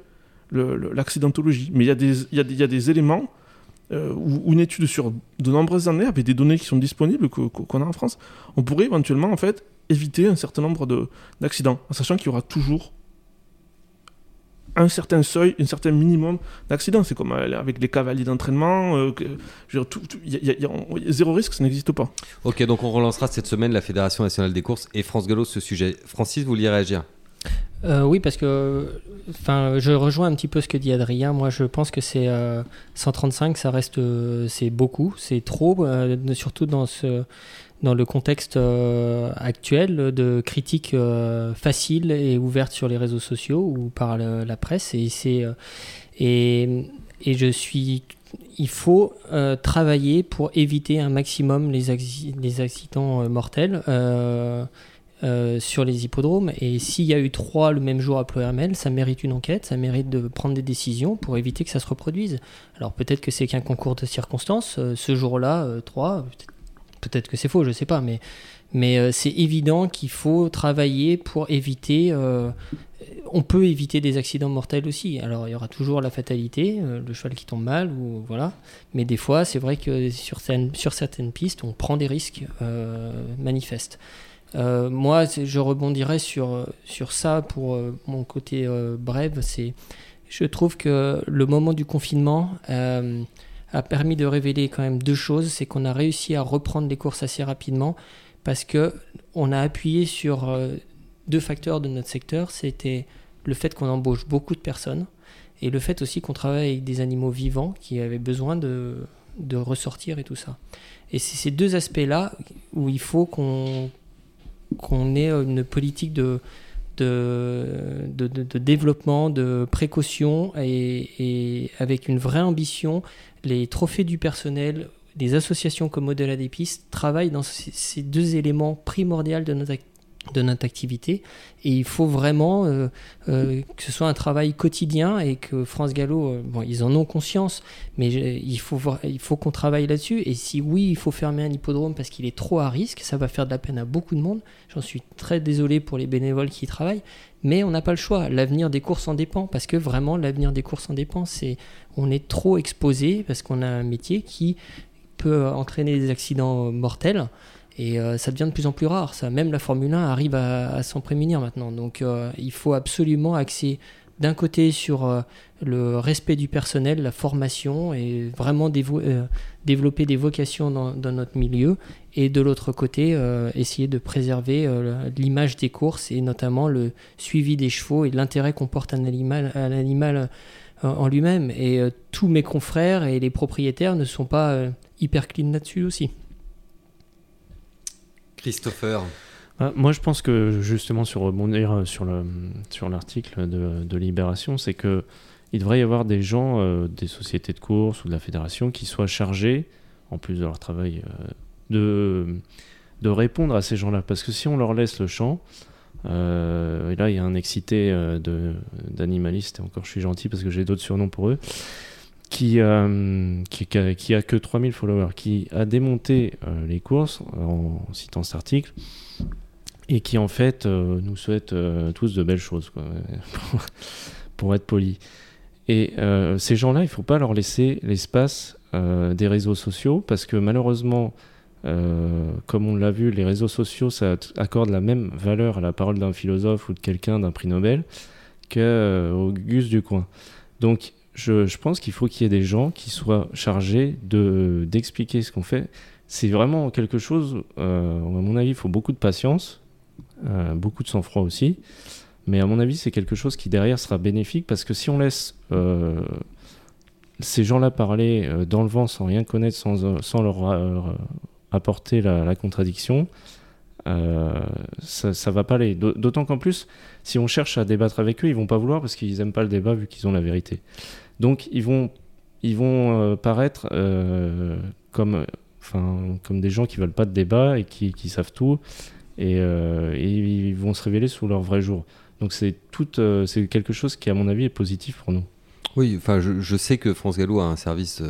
l'accidentologie. Mais il y, a des, y, a y a des éléments euh, ou, une étude sur de nombreuses années avec des données qui sont disponibles qu'on a en France, on pourrait éventuellement en fait éviter un certain nombre d'accidents, en sachant qu'il y aura toujours un certain seuil, un certain minimum d'accidents. C'est comme euh, avec les cavaliers d'entraînement. Euh, zéro risque, ça n'existe pas. Ok, donc on relancera cette semaine la Fédération nationale des courses et France Gallo ce sujet. Francis, vous vouliez réagir? Euh, oui, parce que enfin, je rejoins un petit peu ce que dit Adrien. Moi, je pense que c'est 135, ça reste, c'est beaucoup, c'est trop, surtout dans ce, dans le contexte euh, actuel de critiques euh, faciles et ouvertes sur les réseaux sociaux ou par la presse. Et, c'est, euh, et, et, je suis. Il faut travailler pour éviter un maximum les, les accidents mortels. Sur les hippodromes. Et s'il y a eu trois le même jour à Ploermel, ça mérite une enquête, ça mérite de prendre des décisions pour éviter que ça se reproduise. Alors peut-être que c'est qu'un concours de circonstances. ce jour-là, trois, peut-être que c'est faux, je ne sais pas, mais, euh, c'est évident qu'il faut travailler pour éviter. Euh, on peut éviter des accidents mortels aussi. Alors il y aura toujours la fatalité, euh, le cheval qui tombe mal, ou voilà. Mais des fois, c'est vrai que sur certaines pistes, on prend des risques manifestes. Moi, je rebondirais sur, sur ça pour mon côté bref. C'est, je trouve que le moment du confinement a permis de révéler quand même deux choses. C'est qu'on a réussi à reprendre les courses assez rapidement parce que on a appuyé sur euh, deux facteurs de notre secteur. C'était le fait qu'on embauche beaucoup de personnes et le fait aussi qu'on travaille avec des animaux vivants qui avaient besoin de, de ressortir et tout ça. Et c'est ces deux aspects-là où il faut qu'on qu'on ait une politique de, de, de, développement, de précaution et, avec une vraie ambition les trophées du personnel, des associations comme Au-delà des pistes travaillent dans ces deux éléments primordiaux de notre, de notre activité. Et il faut vraiment euh, euh, que ce soit un travail quotidien et que France Gallo, euh, bon, ils en ont conscience, mais il faut, il faut qu'on travaille là-dessus. Et si oui, il faut fermer un hippodrome parce qu'il est trop à risque, ça va faire de la peine à beaucoup de monde. J'en suis très désolé pour les bénévoles qui y travaillent, mais on n'a pas le choix. L'avenir des courses en dépend parce que vraiment l'avenir des courses en dépend. C'est on est trop exposé parce qu'on a un métier qui peut entraîner des accidents mortels et euh, ça devient de plus en plus rare. Ça, même la Formule 1 arrive à, s'en prémunir maintenant. Donc euh, il faut absolument axer d'un côté sur euh, le respect du personnel, la formation et vraiment développer des vocations dans, notre milieu et de l'autre côté essayer de préserver l'image des courses et notamment le suivi des chevaux et l'intérêt qu'on porte à l'animal, à l'animal en lui-même. Et tous mes confrères et les propriétaires ne sont pas hyper clean là-dessus aussi. Christopher. Ah, moi, je pense que justement, sur rebondir sur le sur l'article de, de, Libération, c'est que il devrait y avoir des gens, euh, des sociétés de course ou de la fédération, qui soient chargés, en plus de leur travail, euh, de de répondre à ces gens-là. Parce que si on leur laisse le champ, euh, et là, il y a un excité d'animaliste, et encore je suis gentil parce que j'ai d'autres surnoms pour eux, qui, euh, qui, qui, a, que 3000 followers, qui a démonté euh, les courses en citant cet article et qui en fait euh, nous souhaite tous de belles choses, quoi, pour, être poli. Et ces gens-là, il ne faut pas leur laisser l'espace des réseaux sociaux parce que malheureusement, comme on l'a vu, les réseaux sociaux, ça accorde la même valeur à la parole d'un philosophe ou de quelqu'un d'un prix Nobel qu'au Gus du coin. Donc je, pense qu'il faut qu'il y ait des gens qui soient chargés de d'expliquer ce qu'on fait. C'est vraiment quelque chose, euh, à mon avis, il faut beaucoup de patience, euh, beaucoup de sang-froid aussi. Mais à mon avis, c'est quelque chose qui derrière sera bénéfique parce que si on laisse euh, ces gens-là parler dans le vent sans rien connaître, sans, leur apporter la, la contradiction, ça, ça va pas aller. D'autant qu'en plus, si on cherche à débattre avec eux, ils vont pas vouloir parce qu'ils aiment pas le débat vu qu'ils ont la vérité. Donc ils vont, ils vont euh, paraître euh, comme, comme des gens qui veulent pas de débat et qui, savent tout, et, euh, ils vont se révéler sous leur vrai jour. Donc c'est c'est quelque chose qui à mon avis est positif pour nous. Oui, enfin je, je sais que France Gallo a un service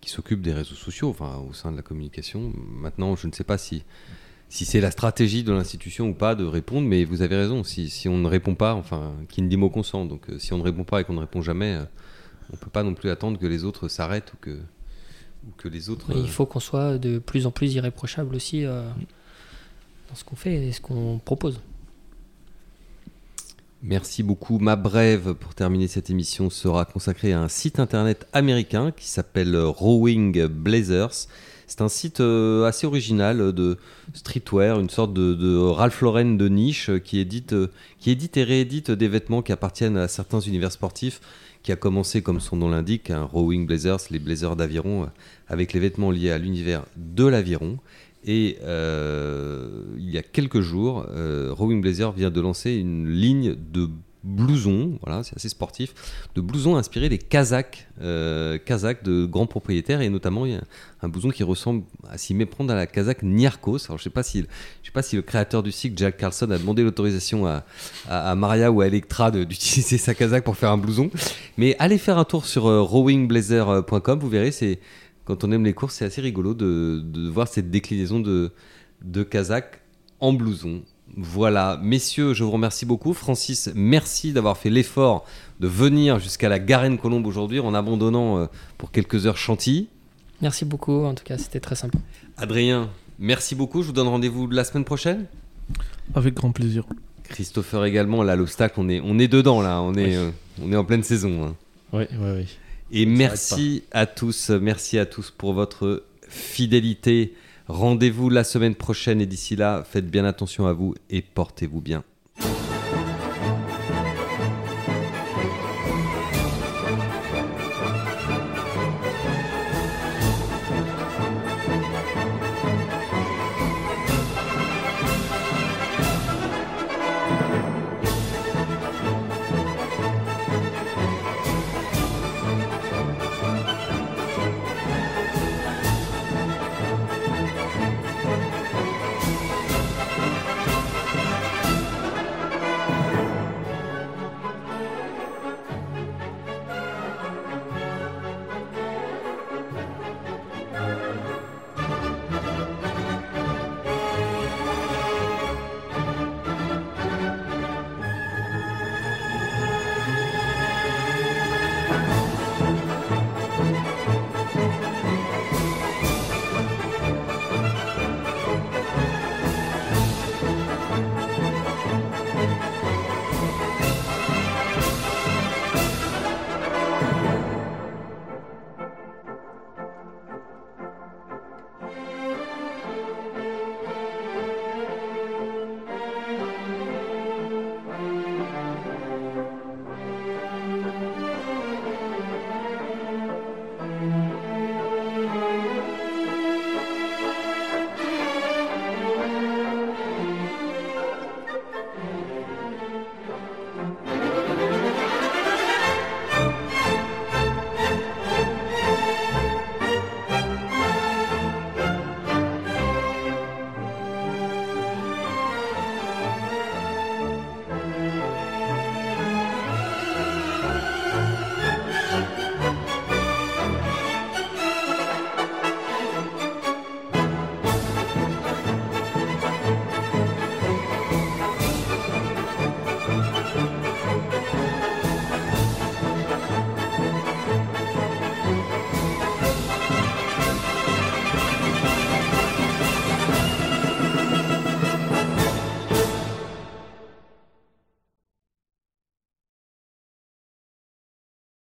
qui s'occupe des réseaux sociaux, enfin au sein de la communication. Maintenant, je ne sais pas si si c'est la stratégie de l'institution ou pas de répondre, mais vous avez raison, si, si on ne répond pas, enfin, qui ne dit mot consent, donc si on ne répond pas et qu'on ne répond jamais, on peut pas non plus attendre que les autres s'arrêtent ou que, ou que les autres. Il faut qu'on soit de plus en plus irréprochable aussi euh, dans ce qu'on fait et ce qu'on propose. Merci beaucoup. Ma brève pour terminer cette émission sera consacrée à un site internet américain qui s'appelle Rowing Blazers. C'est un site euh, assez original de streetwear, une sorte de, Ralph Lauren de niche qui édite, euh, qui édite et réédite des vêtements qui appartiennent à certains univers sportifs, qui a commencé, comme son nom l'indique, un Rowing Blazers, les blazers d'aviron, euh, avec les vêtements liés à l'univers de l'aviron. Et euh, il y a quelques jours, euh, Rowing Blazer vient de lancer une ligne de blousons, voilà, c'est assez sportif, de blousons inspirés des Kazakhs, euh, Kazakhs de grands propriétaires, et notamment il y a un blouson qui ressemble à s'y méprendre à la Kazakh Niarkos. Alors je sais si, sais pas si le créateur du cycle, Jack Carlson, a demandé l'autorisation à, à, Maria ou à Electra d'utiliser sa Kazakh pour faire un blouson, mais allez faire un tour sur euh, rowingblazer.com, vous verrez, c'est quand on aime les courses, c'est assez rigolo de, de voir cette déclinaison de, de Kazakh en blouson. Voilà, messieurs, je vous remercie beaucoup. Francis, merci d'avoir fait l'effort de venir jusqu'à la Garenne-Colombe aujourd'hui en abandonnant euh, pour quelques heures Chantilly. Merci beaucoup, en tout cas, c'était très sympa. Adrien, merci beaucoup. Je vous donne rendez-vous la semaine prochaine. Avec grand plaisir. Christopher également, là, l'obstacle, on est, on est dedans, là. On est, Oui. euh, on est en pleine saison. hein. Oui, oui, oui. Et merci à tous, merci à tous pour votre fidélité. Rendez-vous la semaine prochaine et d'ici là, faites bien attention à vous et portez-vous bien.